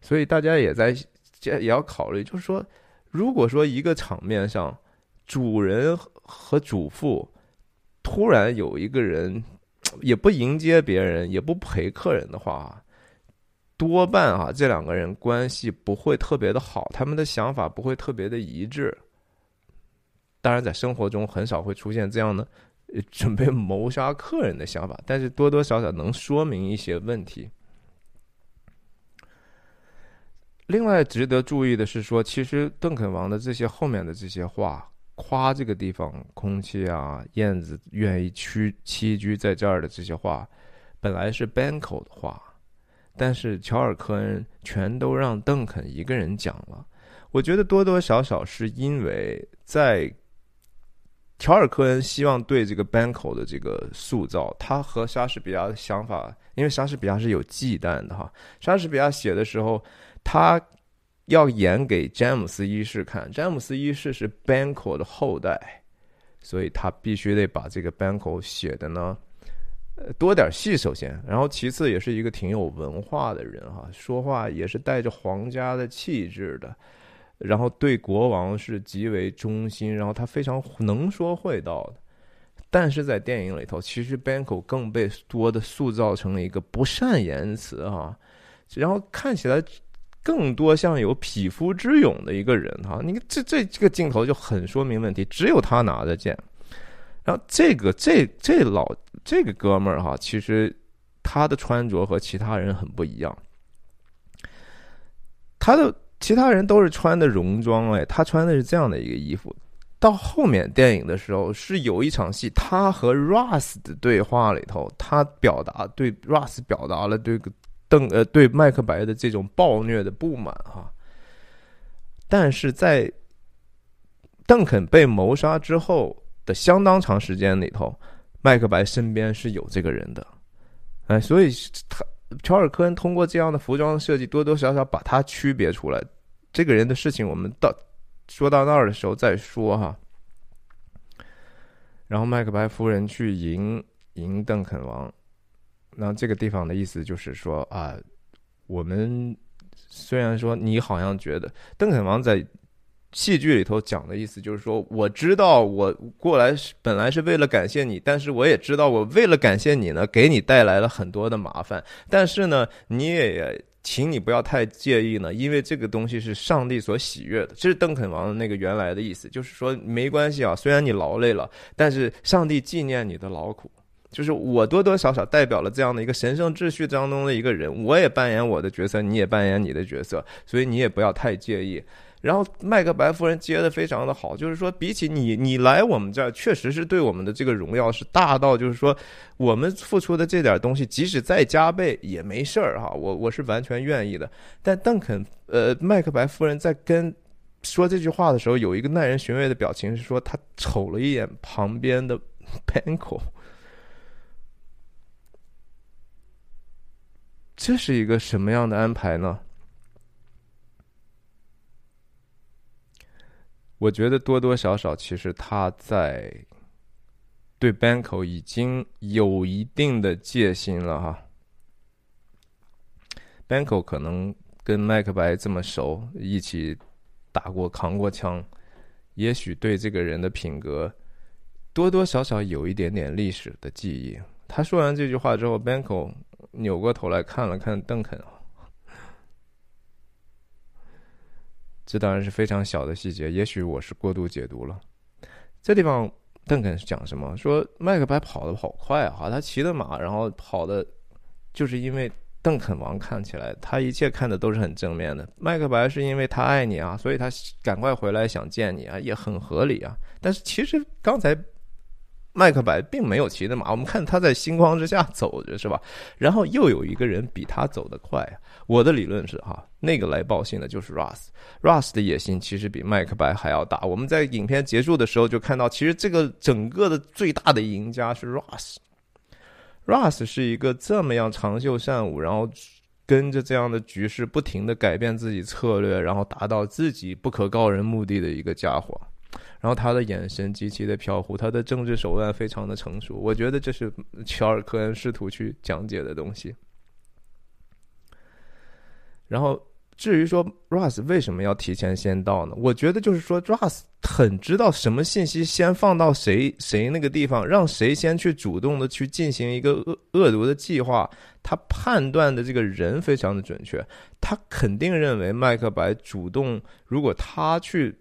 所以大家也在也要考虑，就是说，如果说一个场面上主人和主妇突然有一个人也不迎接别人，也不陪客人的话。多半啊，这两个人关系不会特别的好，他们的想法不会特别的一致。当然，在生活中很少会出现这样的准备谋杀客人的想法，但是多多少少能说明一些问题。另外，值得注意的是，说其实邓肯王的这些后面的这些话，夸这个地方空气啊，燕子愿意屈栖居在这儿的这些话，本来是 Banco 的话，但是乔尔科恩全都让邓肯一个人讲了。我觉得多多少少是因为在乔尔科恩希望对这个 Banco 的这个塑造，他和莎士比亚的想法，因为莎士比亚是有忌惮的哈。莎士比亚写的时候，他。要演给詹姆斯一世看，詹姆斯一世是 Banco 的后代，所以他必须得把这个 Banco 写的呢，呃多点戏首先，然后其次也是一个挺有文化的人哈，说话也是带着皇家的气质的，然后对国王是极为忠心，然后他非常能说会道的，但是在电影里头，其实 Banco 更被多的塑造成了一个不善言辞哈，然后看起来。更多像有匹夫之勇的一个人哈，你看这这这个镜头就很说明问题，只有他拿着剑，然后这个这这老这个哥们儿哈，其实他的穿着和其他人很不一样，他的其他人都是穿的戎装哎，他穿的是这样的一个衣服，到后面电影的时候是有一场戏，他和 Russ 的对话里头，他表达对 Russ 表达了这个。邓呃对麦克白的这种暴虐的不满哈，但是在邓肯被谋杀之后的相当长时间里头，麦克白身边是有这个人的，哎，所以他乔尔科恩通过这样的服装设计，多多少少把他区别出来。这个人的事情，我们到说到那儿的时候再说哈。然后麦克白夫人去迎迎邓肯王。那这个地方的意思就是说啊，我们虽然说你好像觉得邓肯王在戏剧里头讲的意思就是说，我知道我过来是本来是为了感谢你，但是我也知道我为了感谢你呢，给你带来了很多的麻烦。但是呢，你也请你不要太介意呢，因为这个东西是上帝所喜悦的。这是邓肯王的那个原来的意思，就是说没关系啊，虽然你劳累了，但是上帝纪念你的劳苦。就是我多多少少代表了这样的一个神圣秩序当中的一个人，我也扮演我的角色，你也扮演你的角色，所以你也不要太介意。然后麦克白夫人接的非常的好，就是说比起你，你来我们这儿确实是对我们的这个荣耀是大到，就是说我们付出的这点东西，即使再加倍也没事儿哈，我我是完全愿意的。但邓肯呃麦克白夫人在跟说这句话的时候，有一个耐人寻味的表情，是说他瞅了一眼旁边的 Panko。这是一个什么样的安排呢？我觉得多多少少，其实他在对 Banco 已经有一定的戒心了哈。Banco 可能跟麦克白这么熟，一起打过、扛过枪，也许对这个人的品格多多少少有一点点历史的记忆。他说完这句话之后，Banco。扭过头来看了看邓肯啊，这当然是非常小的细节，也许我是过度解读了。这地方邓肯是讲什么？说麦克白跑得好快啊，他骑的马，然后跑的，就是因为邓肯王看起来他一切看的都是很正面的。麦克白是因为他爱你啊，所以他赶快回来想见你啊，也很合理啊。但是其实刚才。麦克白并没有骑着马，我们看他在星光之下走着，是吧？然后又有一个人比他走得快。我的理论是哈，那个来报信的就是 Russ，Russ 的野心其实比麦克白还要大。我们在影片结束的时候就看到，其实这个整个的最大的赢家是 Russ，Russ 是一个这么样长袖善舞，然后跟着这样的局势不停的改变自己策略，然后达到自己不可告人目的的一个家伙。然后他的眼神极其的飘忽，他的政治手腕非常的成熟，我觉得这是乔尔科恩试图去讲解的东西。然后至于说 Russ 为什么要提前先到呢？我觉得就是说 Russ 很知道什么信息先放到谁谁那个地方，让谁先去主动的去进行一个恶恶毒的计划，他判断的这个人非常的准确，他肯定认为麦克白主动，如果他去。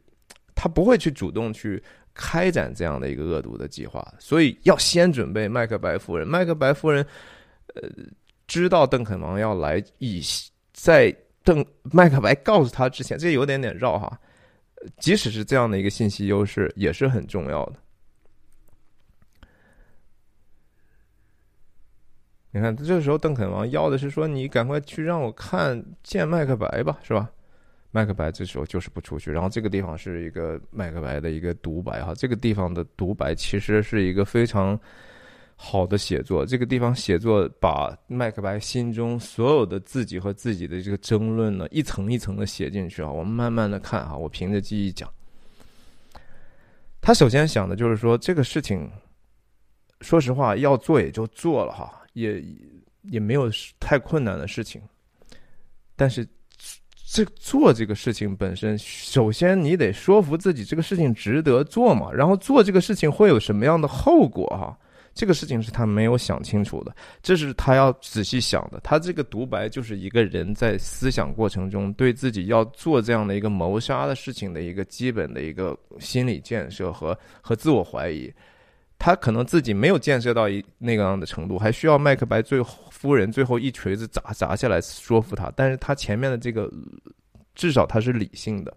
他不会去主动去开展这样的一个恶毒的计划，所以要先准备麦克白夫人。麦克白夫人，呃，知道邓肯王要来，以在邓麦克白告诉他之前，这有点点绕哈。即使是这样的一个信息优势，也是很重要的。你看，这时候邓肯王要的是说，你赶快去让我看见麦克白吧，是吧？麦克白这时候就是不出去，然后这个地方是一个麦克白的一个独白哈，这个地方的独白其实是一个非常好的写作，这个地方写作把麦克白心中所有的自己和自己的这个争论呢，一层一层的写进去啊，我们慢慢的看哈，我凭着记忆讲，他首先想的就是说这个事情，说实话要做也就做了哈。也也没有太困难的事情，但是这做这个事情本身，首先你得说服自己这个事情值得做嘛，然后做这个事情会有什么样的后果哈？这个事情是他没有想清楚的，这是他要仔细想的。他这个独白就是一个人在思想过程中对自己要做这样的一个谋杀的事情的一个基本的一个心理建设和和自我怀疑。他可能自己没有建设到一那个样的程度，还需要麦克白最后夫人最后一锤子砸砸下来说服他。但是他前面的这个，至少他是理性的，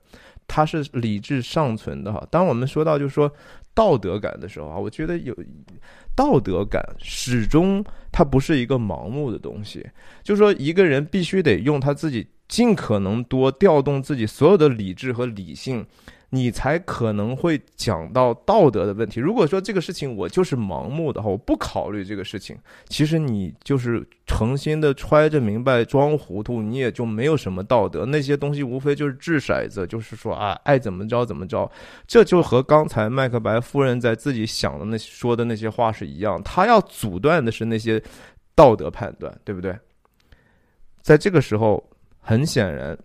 他是理智尚存的哈。当我们说到就是说道德感的时候啊，我觉得有道德感始终它不是一个盲目的东西，就是说一个人必须得用他自己尽可能多调动自己所有的理智和理性。你才可能会讲到道德的问题。如果说这个事情我就是盲目的话，我不考虑这个事情，其实你就是诚心的揣着明白装糊涂，你也就没有什么道德。那些东西无非就是掷骰子，就是说啊，爱怎么着怎么着。这就和刚才麦克白夫人在自己想的那说的那些话是一样，他要阻断的是那些道德判断，对不对？在这个时候，很显然。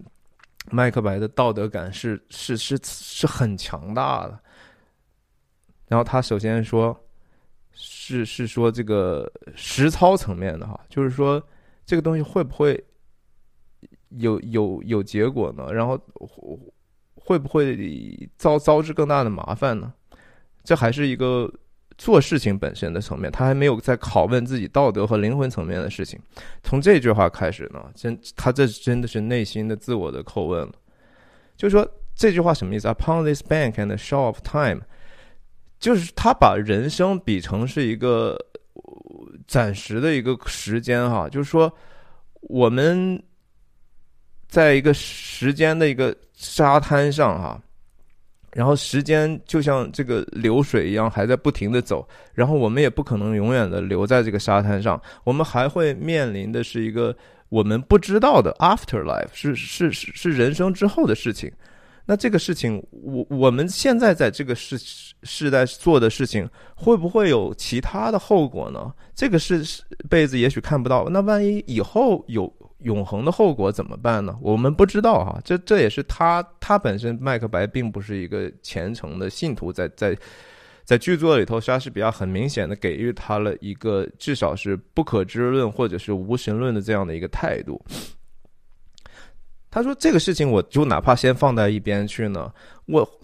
麦克白的道德感是是是是很强大的，然后他首先说，是是说这个实操层面的哈，就是说这个东西会不会有有有结果呢？然后会不会遭遭致更大的麻烦呢？这还是一个。做事情本身的层面，他还没有在拷问自己道德和灵魂层面的事情。从这句话开始呢，真他这真的是内心的自我的叩问了。就是说这句话什么意思？Upon this bank and shore of time，就是他把人生比成是一个暂时的一个时间哈，就是说我们在一个时间的一个沙滩上哈。然后时间就像这个流水一样，还在不停的走。然后我们也不可能永远的留在这个沙滩上，我们还会面临的是一个我们不知道的 afterlife，是是是是人生之后的事情。那这个事情，我我们现在在这个世世代做的事情，会不会有其他的后果呢？这个是辈子也许看不到。那万一以后有？永恒的后果怎么办呢？我们不知道哈，这这也是他他本身麦克白并不是一个虔诚的信徒，在在在剧作里头，莎士比亚很明显的给予他了一个至少是不可知论或者是无神论的这样的一个态度。他说这个事情，我就哪怕先放在一边去呢，我。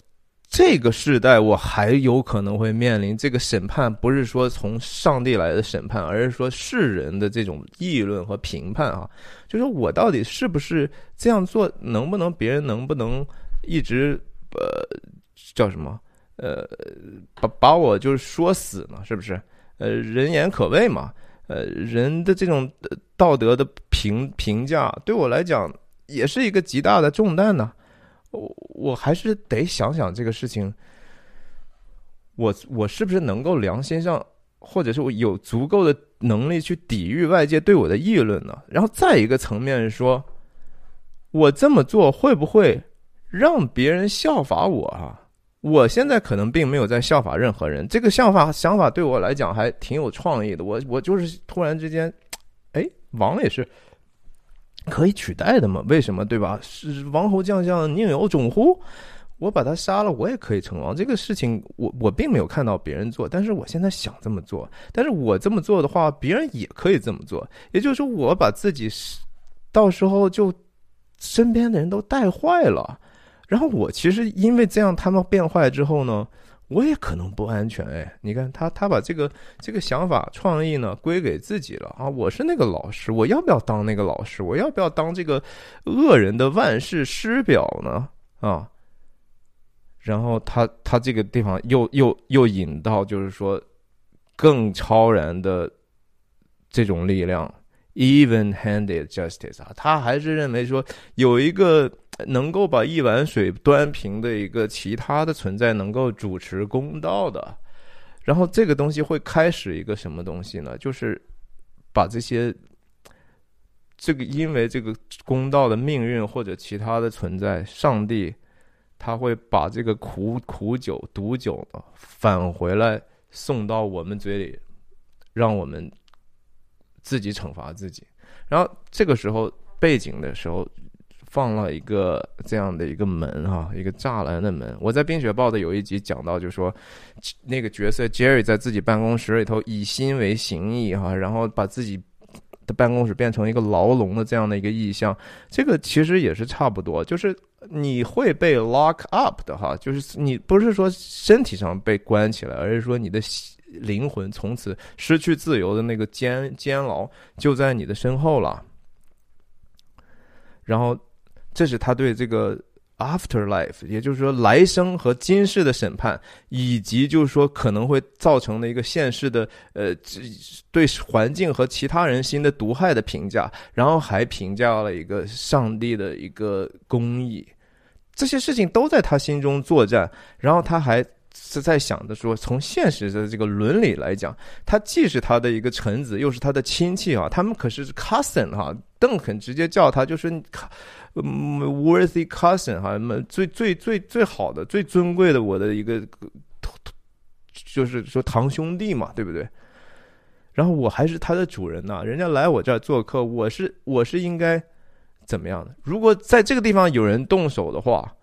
这个时代，我还有可能会面临这个审判，不是说从上帝来的审判，而是说世人的这种议论和评判啊。就是我到底是不是这样做，能不能别人能不能一直呃叫什么呃把把我就是说死呢？是不是？呃，人言可畏嘛。呃，人的这种道德的评评价，对我来讲也是一个极大的重担呢。我我还是得想想这个事情，我我是不是能够良心上，或者是我有足够的能力去抵御外界对我的议论呢？然后再一个层面是说，我这么做会不会让别人效法我啊？我现在可能并没有在效法任何人，这个想法想法对我来讲还挺有创意的。我我就是突然之间，哎，王也是。可以取代的嘛？为什么对吧？是王侯将相宁有种乎？我把他杀了，我也可以称王。这个事情，我我并没有看到别人做，但是我现在想这么做。但是我这么做的话，别人也可以这么做。也就是说，我把自己到时候就身边的人都带坏了。然后我其实因为这样，他们变坏之后呢？我也可能不安全哎，你看他他把这个这个想法创意呢归给自己了啊！我是那个老师，我要不要当那个老师？我要不要当这个恶人的万世师表呢？啊！然后他他这个地方又又又引到就是说更超然的这种力量，even-handed justice 啊，他还是认为说有一个能够把一碗水端平的一个其他的存在能够主持公道的，然后这个东西会开始一个什么东西呢？就是把这些这个因为这个公道的命运或者其他的存在，上帝。他会把这个苦苦酒、毒酒呢返回来送到我们嘴里，让我们自己惩罚自己。然后这个时候背景的时候放了一个这样的一个门哈，一个栅栏的门。我在《冰雪暴》的有一集讲到，就说那个角色 Jerry 在自己办公室里头以心为形役哈，然后把自己。的办公室变成一个牢笼的这样的一个意象，这个其实也是差不多，就是你会被 lock up 的哈，就是你不是说身体上被关起来，而是说你的灵魂从此失去自由的那个监监牢就在你的身后了。然后，这是他对这个。Afterlife，也就是说来生和今世的审判，以及就是说可能会造成的一个现世的呃对环境和其他人心的毒害的评价，然后还评价了一个上帝的一个公义，这些事情都在他心中作战，然后他还。是在想着说，从现实的这个伦理来讲，他既是他的一个臣子，又是他的亲戚啊。他们可是 cousin 哈，邓肯直接叫他就是嗯，worthy cousin 哈，最最最最好的、最尊贵的我的一个，就是说堂兄弟嘛，对不对？然后我还是他的主人呢，人家来我这儿做客，我是我是应该怎么样的？如果在这个地方有人动手的话。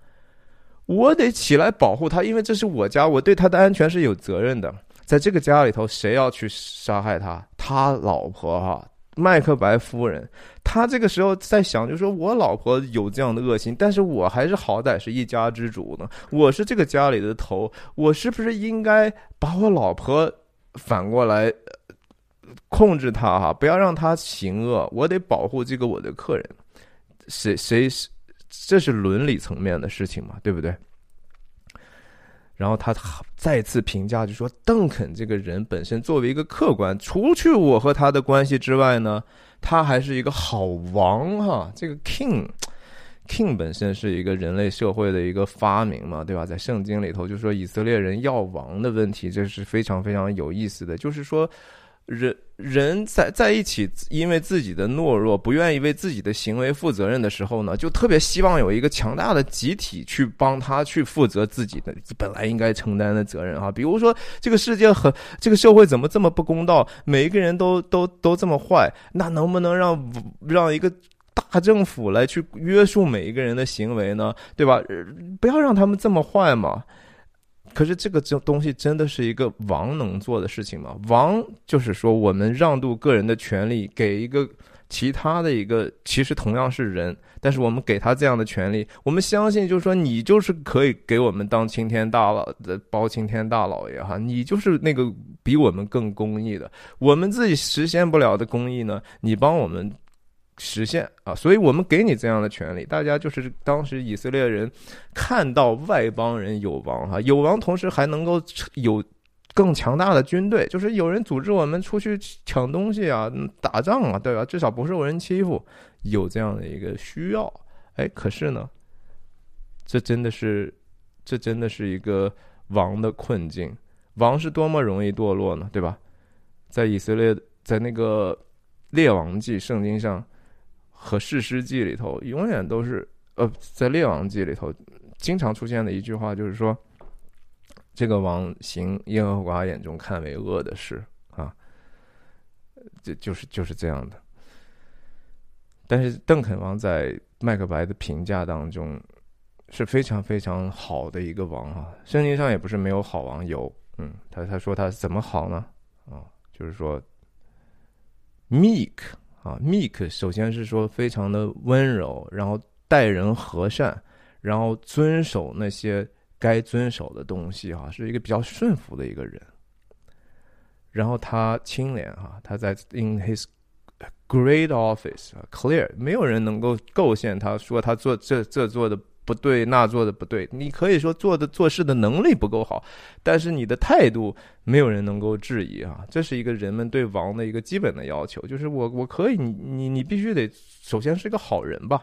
我得起来保护他，因为这是我家，我对他的安全是有责任的。在这个家里头，谁要去杀害他？他老婆哈，麦克白夫人。他这个时候在想，就说我老婆有这样的恶行，但是我还是好歹是一家之主呢，我是这个家里的头，我是不是应该把我老婆反过来控制他哈，不要让他行恶？我得保护这个我的客人。谁谁是？这是伦理层面的事情嘛，对不对？然后他再次评价，就说邓肯这个人本身作为一个客观，除去我和他的关系之外呢，他还是一个好王哈。这个 king，king 本身是一个人类社会的一个发明嘛，对吧？在圣经里头就说以色列人要王的问题，这是非常非常有意思的，就是说。人人在在一起，因为自己的懦弱，不愿意为自己的行为负责任的时候呢，就特别希望有一个强大的集体去帮他去负责自己的本来应该承担的责任啊。比如说，这个世界和这个社会怎么这么不公道？每一个人都都都这么坏，那能不能让让一个大政府来去约束每一个人的行为呢？对吧？不要让他们这么坏嘛。可是这个这东西真的是一个王能做的事情吗？王就是说，我们让渡个人的权利给一个其他的一个，其实同样是人，但是我们给他这样的权利，我们相信就是说，你就是可以给我们当青天大老的包青天大老爷哈，你就是那个比我们更公义的，我们自己实现不了的公义呢，你帮我们。实现啊，所以我们给你这样的权利。大家就是当时以色列人看到外邦人有王哈，有王，同时还能够有更强大的军队，就是有人组织我们出去抢东西啊、打仗啊，对吧？至少不受人欺负，有这样的一个需要。哎，可是呢，这真的是，这真的是一个王的困境。王是多么容易堕落呢，对吧？在以色列，在那个列王记圣经上。和士师记里头永远都是，呃，在列王记里头经常出现的一句话就是说，这个王行耶和华眼中看为恶的事啊，这就是就是这样的。但是邓肯王在麦克白的评价当中是非常非常好的一个王啊，圣经上也不是没有好王，有，嗯，他他说他怎么好呢？啊，就是说，meek。啊，meek 首先是说非常的温柔，然后待人和善，然后遵守那些该遵守的东西，哈，是一个比较顺服的一个人。然后他清廉，哈，他在 in his great office，clear，没有人能够构陷他说他做这这做的不对，那做的不对。你可以说做的做事的能力不够好，但是你的态度没有人能够质疑啊。这是一个人们对王的一个基本的要求，就是我我可以，你你你必须得首先是一个好人吧。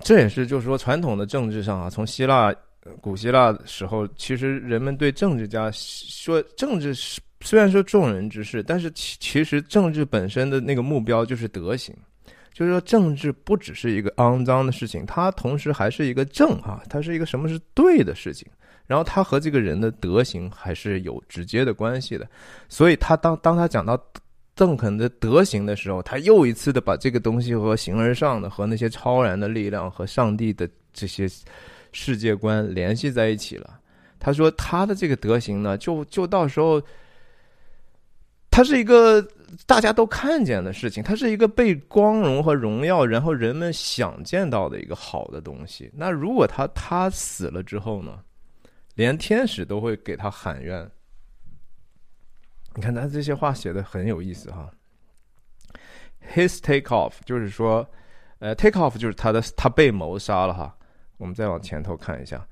这也是就是说传统的政治上啊，从希腊古希腊时候，其实人们对政治家说政治是。虽然说众人之事，但是其其实政治本身的那个目标就是德行，就是说政治不只是一个肮脏的事情，它同时还是一个正啊，它是一个什么是对的事情，然后它和这个人的德行还是有直接的关系的，所以他当当他讲到邓肯的德行的时候，他又一次的把这个东西和形而上的和那些超然的力量和上帝的这些世界观联系在一起了。他说他的这个德行呢，就就到时候。它是一个大家都看见的事情，它是一个被光荣和荣耀，然后人们想见到的一个好的东西。那如果他他死了之后呢？连天使都会给他喊冤。你看他这些话写的很有意思哈。His take off 就是说，呃，take off 就是他的他被谋杀了哈。我们再往前头看一下，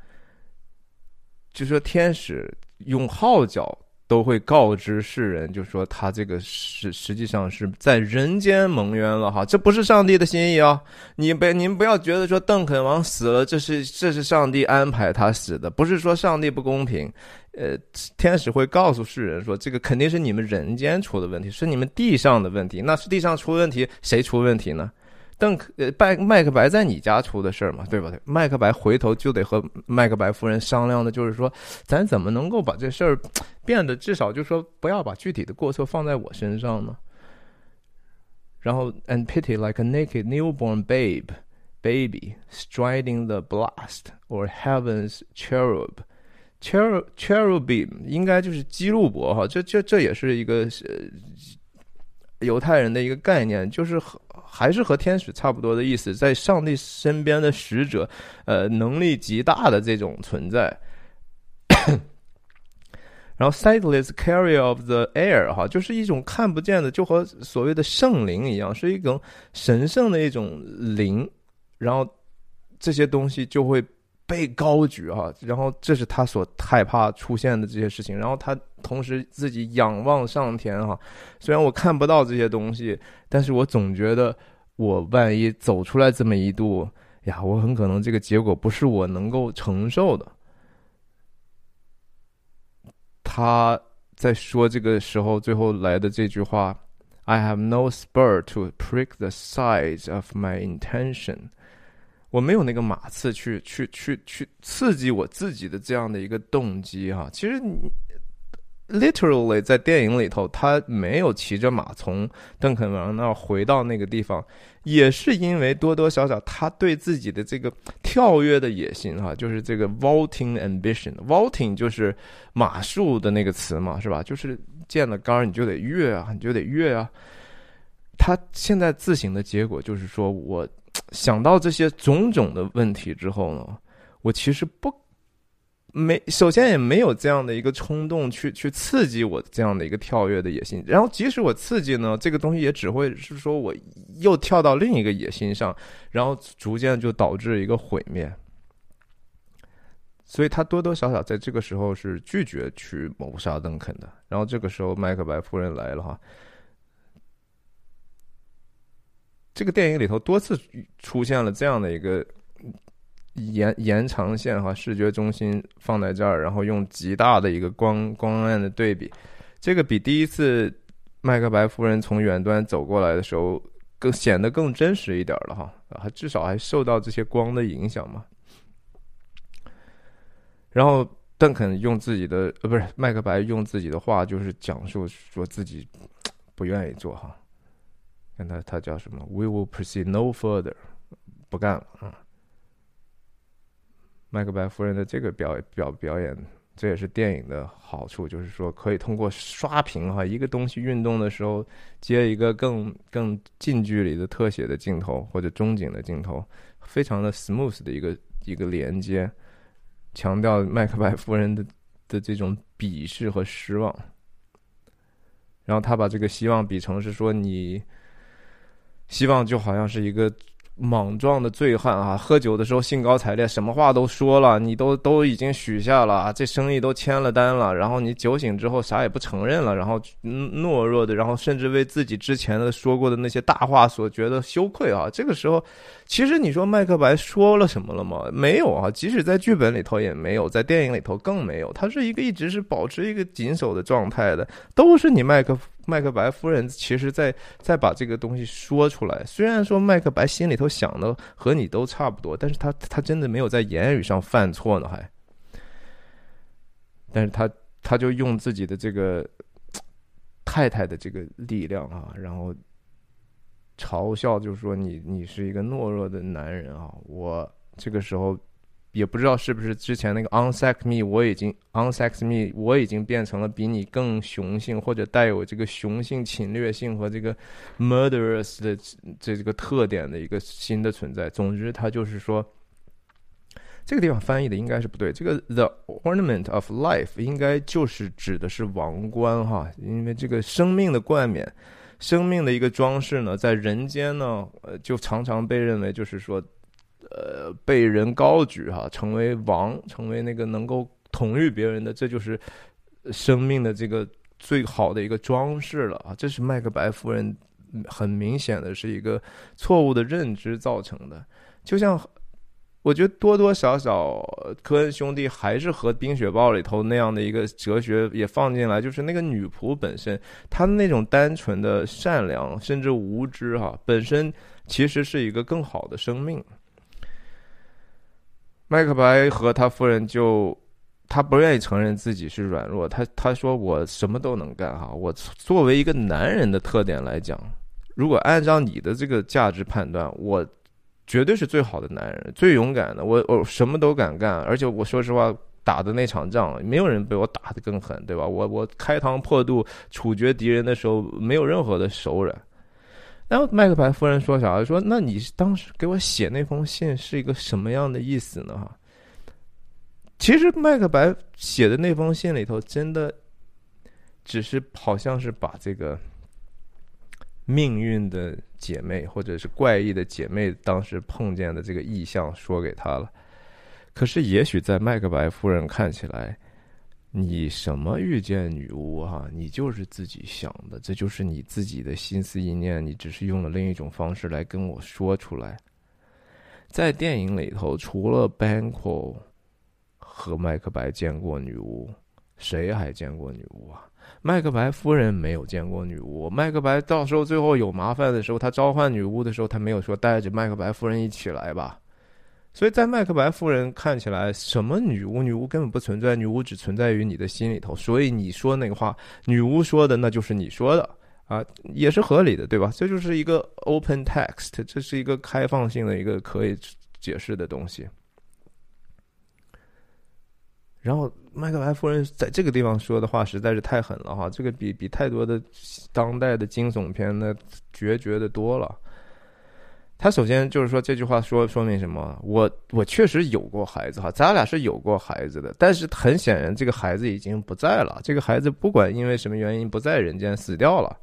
就说天使用号角。都会告知世人，就说他这个是实际上是在人间蒙冤了哈，这不是上帝的心意啊！你别您不要觉得说邓肯王死了，这是这是上帝安排他死的，不是说上帝不公平。呃，天使会告诉世人说，这个肯定是你们人间出的问题，是你们地上的问题。那是地上出问题，谁出问题呢？邓克呃，麦麦克白在你家出的事儿嘛，对吧？麦克白回头就得和麦克白夫人商量的，就是说，咱怎么能够把这事儿变得至少就说不要把具体的过错放在我身上呢？然后，and pity like a naked newborn babe, baby striding the blast or heaven's cherub, cher cherubim 应该就是基路伯哈，这这这也是一个呃犹太人的一个概念，就是和。还是和天使差不多的意思，在上帝身边的使者，呃，能力极大的这种存在。然后，sightless carrier of the air，哈，就是一种看不见的，就和所谓的圣灵一样，是一种神圣的一种灵。然后这些东西就会被高举，哈。然后这是他所害怕出现的这些事情。然后他同时自己仰望上天，哈。虽然我看不到这些东西。但是我总觉得，我万一走出来这么一度呀，我很可能这个结果不是我能够承受的。他在说这个时候最后来的这句话：“I have no spur to prick the sides of my intention。”我没有那个马刺去去去去刺激我自己的这样的一个动机哈。其实你。Literally，在电影里头，他没有骑着马从邓肯王那儿回到那个地方，也是因为多多少少他对自己的这个跳跃的野心哈，就是这个 vaulting ambition。vaulting 就是马术的那个词嘛，是吧？就是见了杆儿你就得跃啊，你就得跃啊。他现在自省的结果就是说，我想到这些种种的问题之后呢，我其实不。没，首先也没有这样的一个冲动去去刺激我这样的一个跳跃的野心。然后，即使我刺激呢，这个东西也只会是说我又跳到另一个野心上，然后逐渐就导致一个毁灭。所以他多多少少在这个时候是拒绝去谋杀邓肯的。然后这个时候，麦克白夫人来了哈。这个电影里头多次出现了这样的一个。延延长线哈，视觉中心放在这儿，然后用极大的一个光光暗的对比，这个比第一次麦克白夫人从远端走过来的时候更显得更真实一点了哈，还至少还受到这些光的影响嘛。然后邓肯用自己的呃不是麦克白用自己的话就是讲述说自己不愿意做哈，看他他叫什么？We will proceed no further，不干了啊。麦克白夫人的这个表表表演，这也是电影的好处，就是说可以通过刷屏哈，一个东西运动的时候接一个更更近距离的特写的镜头或者中景的镜头，非常的 smooth 的一个一个连接，强调麦克白夫人的的这种鄙视和失望。然后他把这个希望比成是说你希望就好像是一个。莽撞的醉汉啊，喝酒的时候兴高采烈，什么话都说了，你都都已经许下了，这生意都签了单了，然后你酒醒之后啥也不承认了，然后懦弱的，然后甚至为自己之前的说过的那些大话所觉得羞愧啊。这个时候，其实你说麦克白说了什么了吗？没有啊，即使在剧本里头也没有，在电影里头更没有，他是一个一直是保持一个谨守的状态的，都是你麦克。麦克白夫人其实，在在把这个东西说出来。虽然说麦克白心里头想的和你都差不多，但是他他真的没有在言语上犯错呢，还。但是他他就用自己的这个太太的这个力量啊，然后嘲笑，就是说你你是一个懦弱的男人啊，我这个时候。也不知道是不是之前那个 unsex me，我已经 unsex me，我已经变成了比你更雄性或者带有这个雄性侵略性和这个 murderous 的这这个特点的一个新的存在。总之，他就是说，这个地方翻译的应该是不对。这个 the ornament of life 应该就是指的是王冠哈，因为这个生命的冠冕，生命的一个装饰呢，在人间呢，呃，就常常被认为就是说。呃，被人高举哈，成为王，成为那个能够统御别人的，这就是生命的这个最好的一个装饰了啊！这是麦克白夫人很明显的是一个错误的认知造成的。就像我觉得多多少少科恩兄弟还是和《冰雪暴》里头那样的一个哲学也放进来，就是那个女仆本身她的那种单纯的善良甚至无知哈，本身其实是一个更好的生命。麦克白和他夫人就，他不愿意承认自己是软弱，他他说我什么都能干哈，我作为一个男人的特点来讲，如果按照你的这个价值判断，我绝对是最好的男人，最勇敢的，我我什么都敢干，而且我说实话，打的那场仗，没有人比我打的更狠，对吧？我我开膛破肚处决敌人的时候，没有任何的手软。然后麦克白夫人说：“啥说，那你当时给我写那封信是一个什么样的意思呢？哈，其实麦克白写的那封信里头，真的只是好像是把这个命运的姐妹或者是怪异的姐妹当时碰见的这个意象说给他了。可是，也许在麦克白夫人看起来。”你什么遇见女巫哈？你就是自己想的，这就是你自己的心思意念。你只是用了另一种方式来跟我说出来。在电影里头，除了 Banquo 和麦克白见过女巫，谁还见过女巫啊？麦克白夫人没有见过女巫。麦克白到时候最后有麻烦的时候，他召唤女巫的时候，他没有说带着麦克白夫人一起来吧？所以在麦克白夫人看起来，什么女巫？女巫根本不存在，女巫只存在于你的心里头。所以你说那个话，女巫说的那就是你说的啊，也是合理的，对吧？这就是一个 open text，这是一个开放性的一个可以解释的东西。然后麦克白夫人在这个地方说的话实在是太狠了哈，这个比比太多的当代的惊悚片那决绝的多了。他首先就是说这句话说说明什么？我我确实有过孩子哈，咱俩是有过孩子的，但是很显然这个孩子已经不在了。这个孩子不管因为什么原因不在人间死掉了。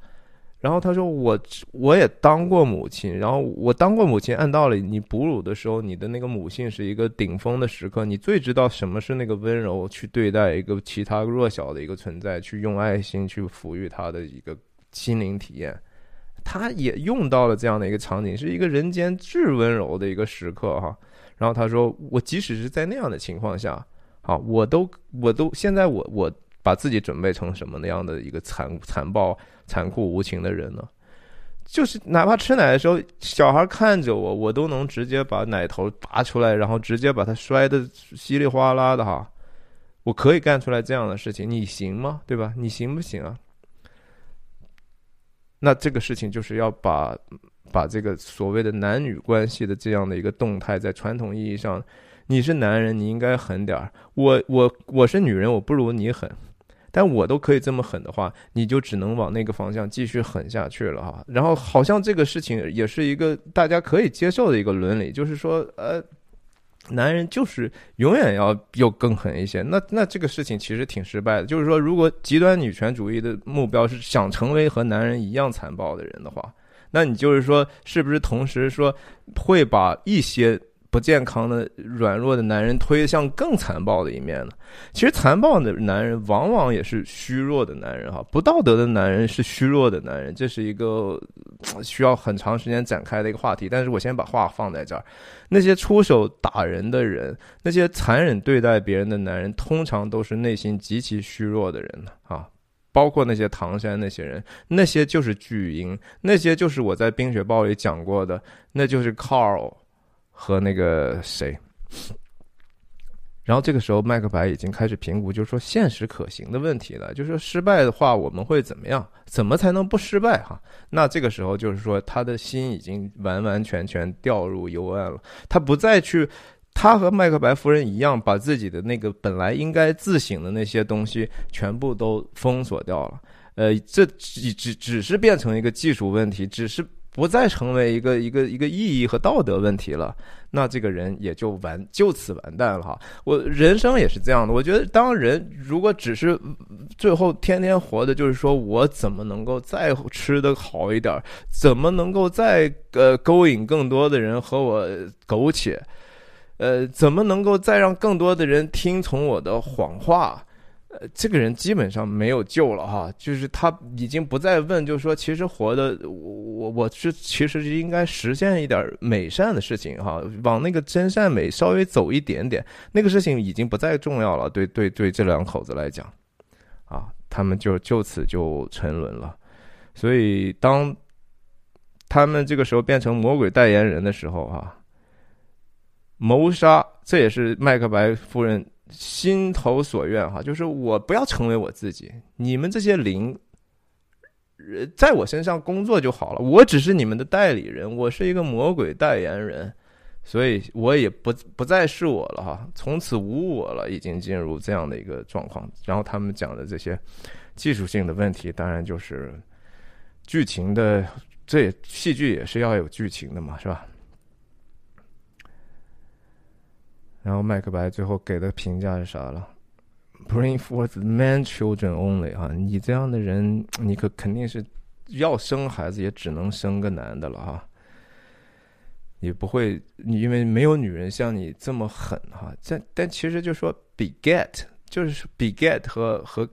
然后他说我我也当过母亲，然后我当过母亲，按道理你哺乳的时候，你的那个母性是一个顶峰的时刻，你最知道什么是那个温柔去对待一个其他弱小的一个存在，去用爱心去抚育他的一个心灵体验。他也用到了这样的一个场景，是一个人间至温柔的一个时刻哈。然后他说：“我即使是在那样的情况下，啊，我都我都现在我我把自己准备成什么那样的一个残残暴、残酷无情的人呢？就是哪怕吃奶的时候，小孩看着我，我都能直接把奶头拔出来，然后直接把它摔的稀里哗啦的哈。我可以干出来这样的事情，你行吗？对吧？你行不行啊？”那这个事情就是要把把这个所谓的男女关系的这样的一个动态，在传统意义上，你是男人，你应该狠点儿。我我我是女人，我不如你狠，但我都可以这么狠的话，你就只能往那个方向继续狠下去了哈。然后好像这个事情也是一个大家可以接受的一个伦理，就是说呃。男人就是永远要又更狠一些，那那这个事情其实挺失败的。就是说，如果极端女权主义的目标是想成为和男人一样残暴的人的话，那你就是说，是不是同时说会把一些？不健康的、软弱的男人推向更残暴的一面呢？其实，残暴的男人往往也是虚弱的男人哈。不道德的男人是虚弱的男人，这是一个需要很长时间展开的一个话题。但是我先把话放在这儿：那些出手打人的人，那些残忍对待别人的男人，通常都是内心极其虚弱的人呢啊！包括那些唐山那些人，那些就是巨婴，那些就是我在《冰雪暴》里讲过的，那就是 Carl。和那个谁，然后这个时候麦克白已经开始评估，就是说现实可行的问题了。就是说失败的话，我们会怎么样？怎么才能不失败？哈，那这个时候就是说他的心已经完完全全掉入幽暗了。他不再去，他和麦克白夫人一样，把自己的那个本来应该自省的那些东西全部都封锁掉了。呃，这只只只是变成一个技术问题，只是。不再成为一个一个一个意义和道德问题了，那这个人也就完就此完蛋了哈。我人生也是这样的，我觉得当人如果只是最后天天活的就是说我怎么能够再吃的好一点，怎么能够再呃勾引更多的人和我苟且，呃，怎么能够再让更多的人听从我的谎话。呃，这个人基本上没有救了哈，就是他已经不再问，就是说，其实活的我我是其实是应该实现一点美善的事情哈，往那个真善美稍微走一点点，那个事情已经不再重要了。对对对，这两口子来讲，啊，他们就就此就沉沦了。所以当他们这个时候变成魔鬼代言人的时候哈，谋杀，这也是麦克白夫人。心头所愿哈，就是我不要成为我自己，你们这些灵，在我身上工作就好了。我只是你们的代理人，我是一个魔鬼代言人，所以我也不不再是我了哈，从此无我了，已经进入这样的一个状况。然后他们讲的这些技术性的问题，当然就是剧情的，这戏剧也是要有剧情的嘛，是吧？然后麦克白最后给的评价是啥了？Bring forth man children only 啊！你这样的人，你可肯定是要生孩子，也只能生个男的了哈。也不会，因为没有女人像你这么狠哈。但但其实就说 beget，就是 beget 和和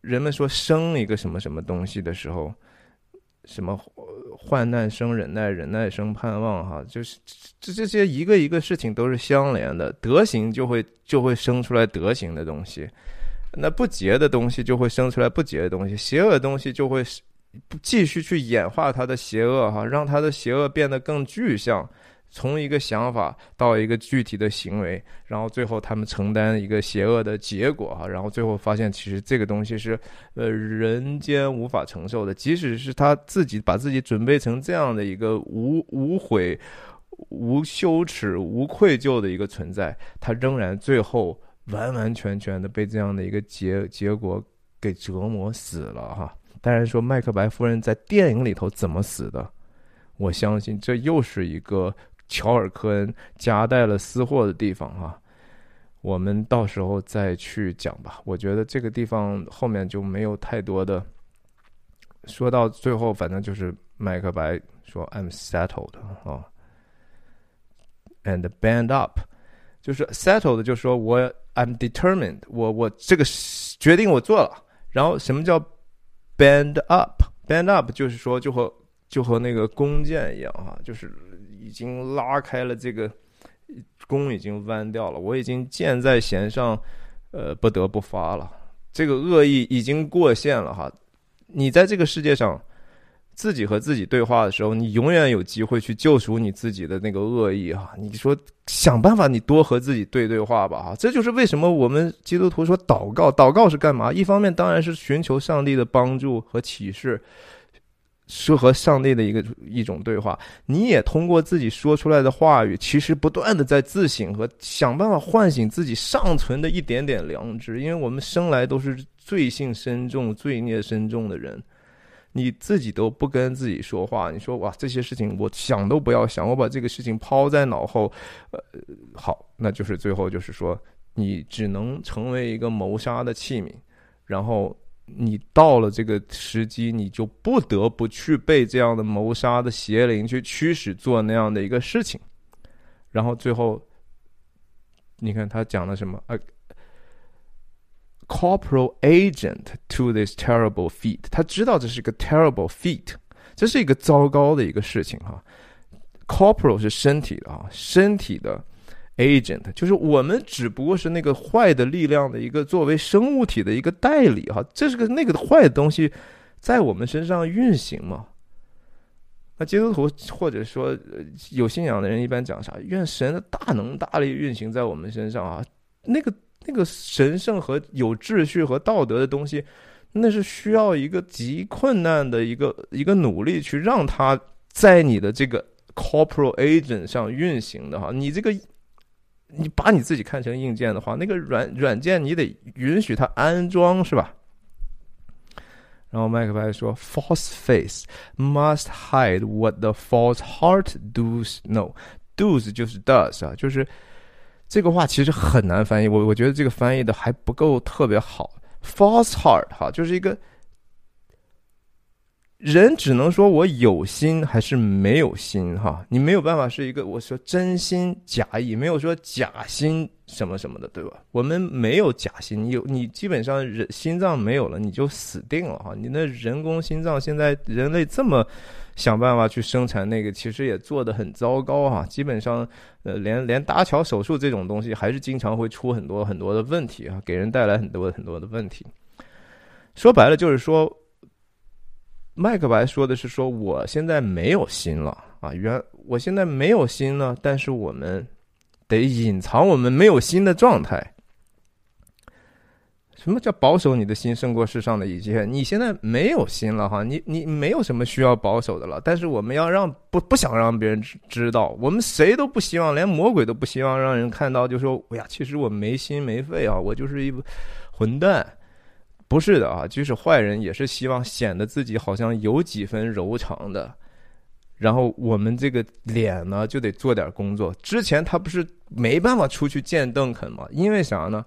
人们说生一个什么什么东西的时候。什么患难生忍耐，忍耐生盼望，哈，就是这这些一个一个事情都是相连的，德行就会就会生出来德行的东西，那不洁的东西就会生出来不洁的东西，邪恶的东西就会继续去演化它的邪恶，哈，让它的邪恶变得更具象。从一个想法到一个具体的行为，然后最后他们承担一个邪恶的结果哈，然后最后发现其实这个东西是呃人间无法承受的，即使是他自己把自己准备成这样的一个无无悔、无羞耻、无愧疚的一个存在，他仍然最后完完全全的被这样的一个结结果给折磨死了哈。当然说麦克白夫人在电影里头怎么死的，我相信这又是一个。乔尔·科恩夹带了私货的地方哈，我们到时候再去讲吧。我觉得这个地方后面就没有太多的。说到最后，反正就是麦克白说 “I'm settled” 啊，and band up，就是 settled，就说我 I'm determined，我我这个决定我做了。然后什么叫 band up？band up 就是说就和就和那个弓箭一样哈，就是。已经拉开了这个弓，已经弯掉了。我已经箭在弦上，呃，不得不发了。这个恶意已经过线了哈。你在这个世界上自己和自己对话的时候，你永远有机会去救赎你自己的那个恶意哈。你说想办法，你多和自己对对话吧哈。这就是为什么我们基督徒说祷告，祷告是干嘛？一方面当然是寻求上帝的帮助和启示。是和上帝的一个一种对话，你也通过自己说出来的话语，其实不断的在自省和想办法唤醒自己尚存的一点点良知。因为我们生来都是罪性深重、罪孽深重的人，你自己都不跟自己说话，你说哇，这些事情我想都不要想，我把这个事情抛在脑后，呃，好，那就是最后就是说，你只能成为一个谋杀的器皿，然后你到了这个时机，你就不得不去被这样的谋杀的邪灵去驱使做那样的一个事情，然后最后，你看他讲了什么？呃，corporal agent to this terrible feat，他知道这是一个 terrible feat，这是一个糟糕的一个事情哈。corporal 是身体的啊，身体的。Agent 就是我们只不过是那个坏的力量的一个作为生物体的一个代理哈，这是个那个坏的东西在我们身上运行嘛？那基督徒或者说有信仰的人一般讲啥？愿神的大能大力运行在我们身上啊！那个那个神圣和有秩序和道德的东西，那是需要一个极困难的一个一个努力去让它在你的这个 corporal agent 上运行的哈，你这个。你把你自己看成硬件的话，那个软软件你得允许它安装，是吧？然后麦克白说：“False face must hide what the false heart does know. Does 就是 does 啊，就是这个话其实很难翻译。我我觉得这个翻译的还不够特别好。False heart 哈，就是一个。”人只能说我有心还是没有心哈，你没有办法是一个我说真心假意，没有说假心什么什么的，对吧？我们没有假心，你有你基本上人心脏没有了，你就死定了哈。你那人工心脏现在人类这么想办法去生产那个，其实也做的很糟糕哈。基本上呃，连连搭桥手术这种东西，还是经常会出很多很多的问题啊，给人带来很多很多的问题。说白了就是说。麦克白说的是说我现在没有心了啊，原我现在没有心了，但是我们得隐藏我们没有心的状态。什么叫保守你的心胜过世上的一切？你现在没有心了哈，你你没有什么需要保守的了。但是我们要让不不想让别人知知道，我们谁都不希望，连魔鬼都不希望让人看到，就说哎呀，其实我没心没肺啊，我就是一混蛋。不是的啊，即使坏人也是希望显得自己好像有几分柔肠的，然后我们这个脸呢就得做点工作。之前他不是没办法出去见邓肯吗？因为啥呢？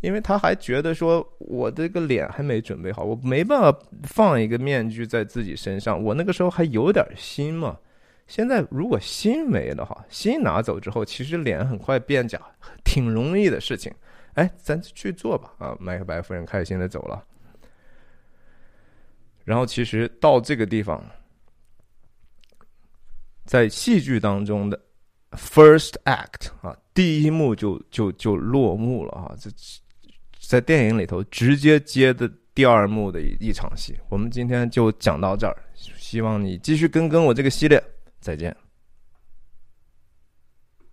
因为他还觉得说我这个脸还没准备好，我没办法放一个面具在自己身上。我那个时候还有点心嘛。现在如果心没了哈，心拿走之后，其实脸很快变假，挺容易的事情。哎，咱去做吧！啊，麦克白夫人开心的走了。然后，其实到这个地方，在戏剧当中的 first act 啊，第一幕就就就落幕了啊！这在电影里头直接接的第二幕的一一场戏。我们今天就讲到这儿，希望你继续跟跟我这个系列，再见。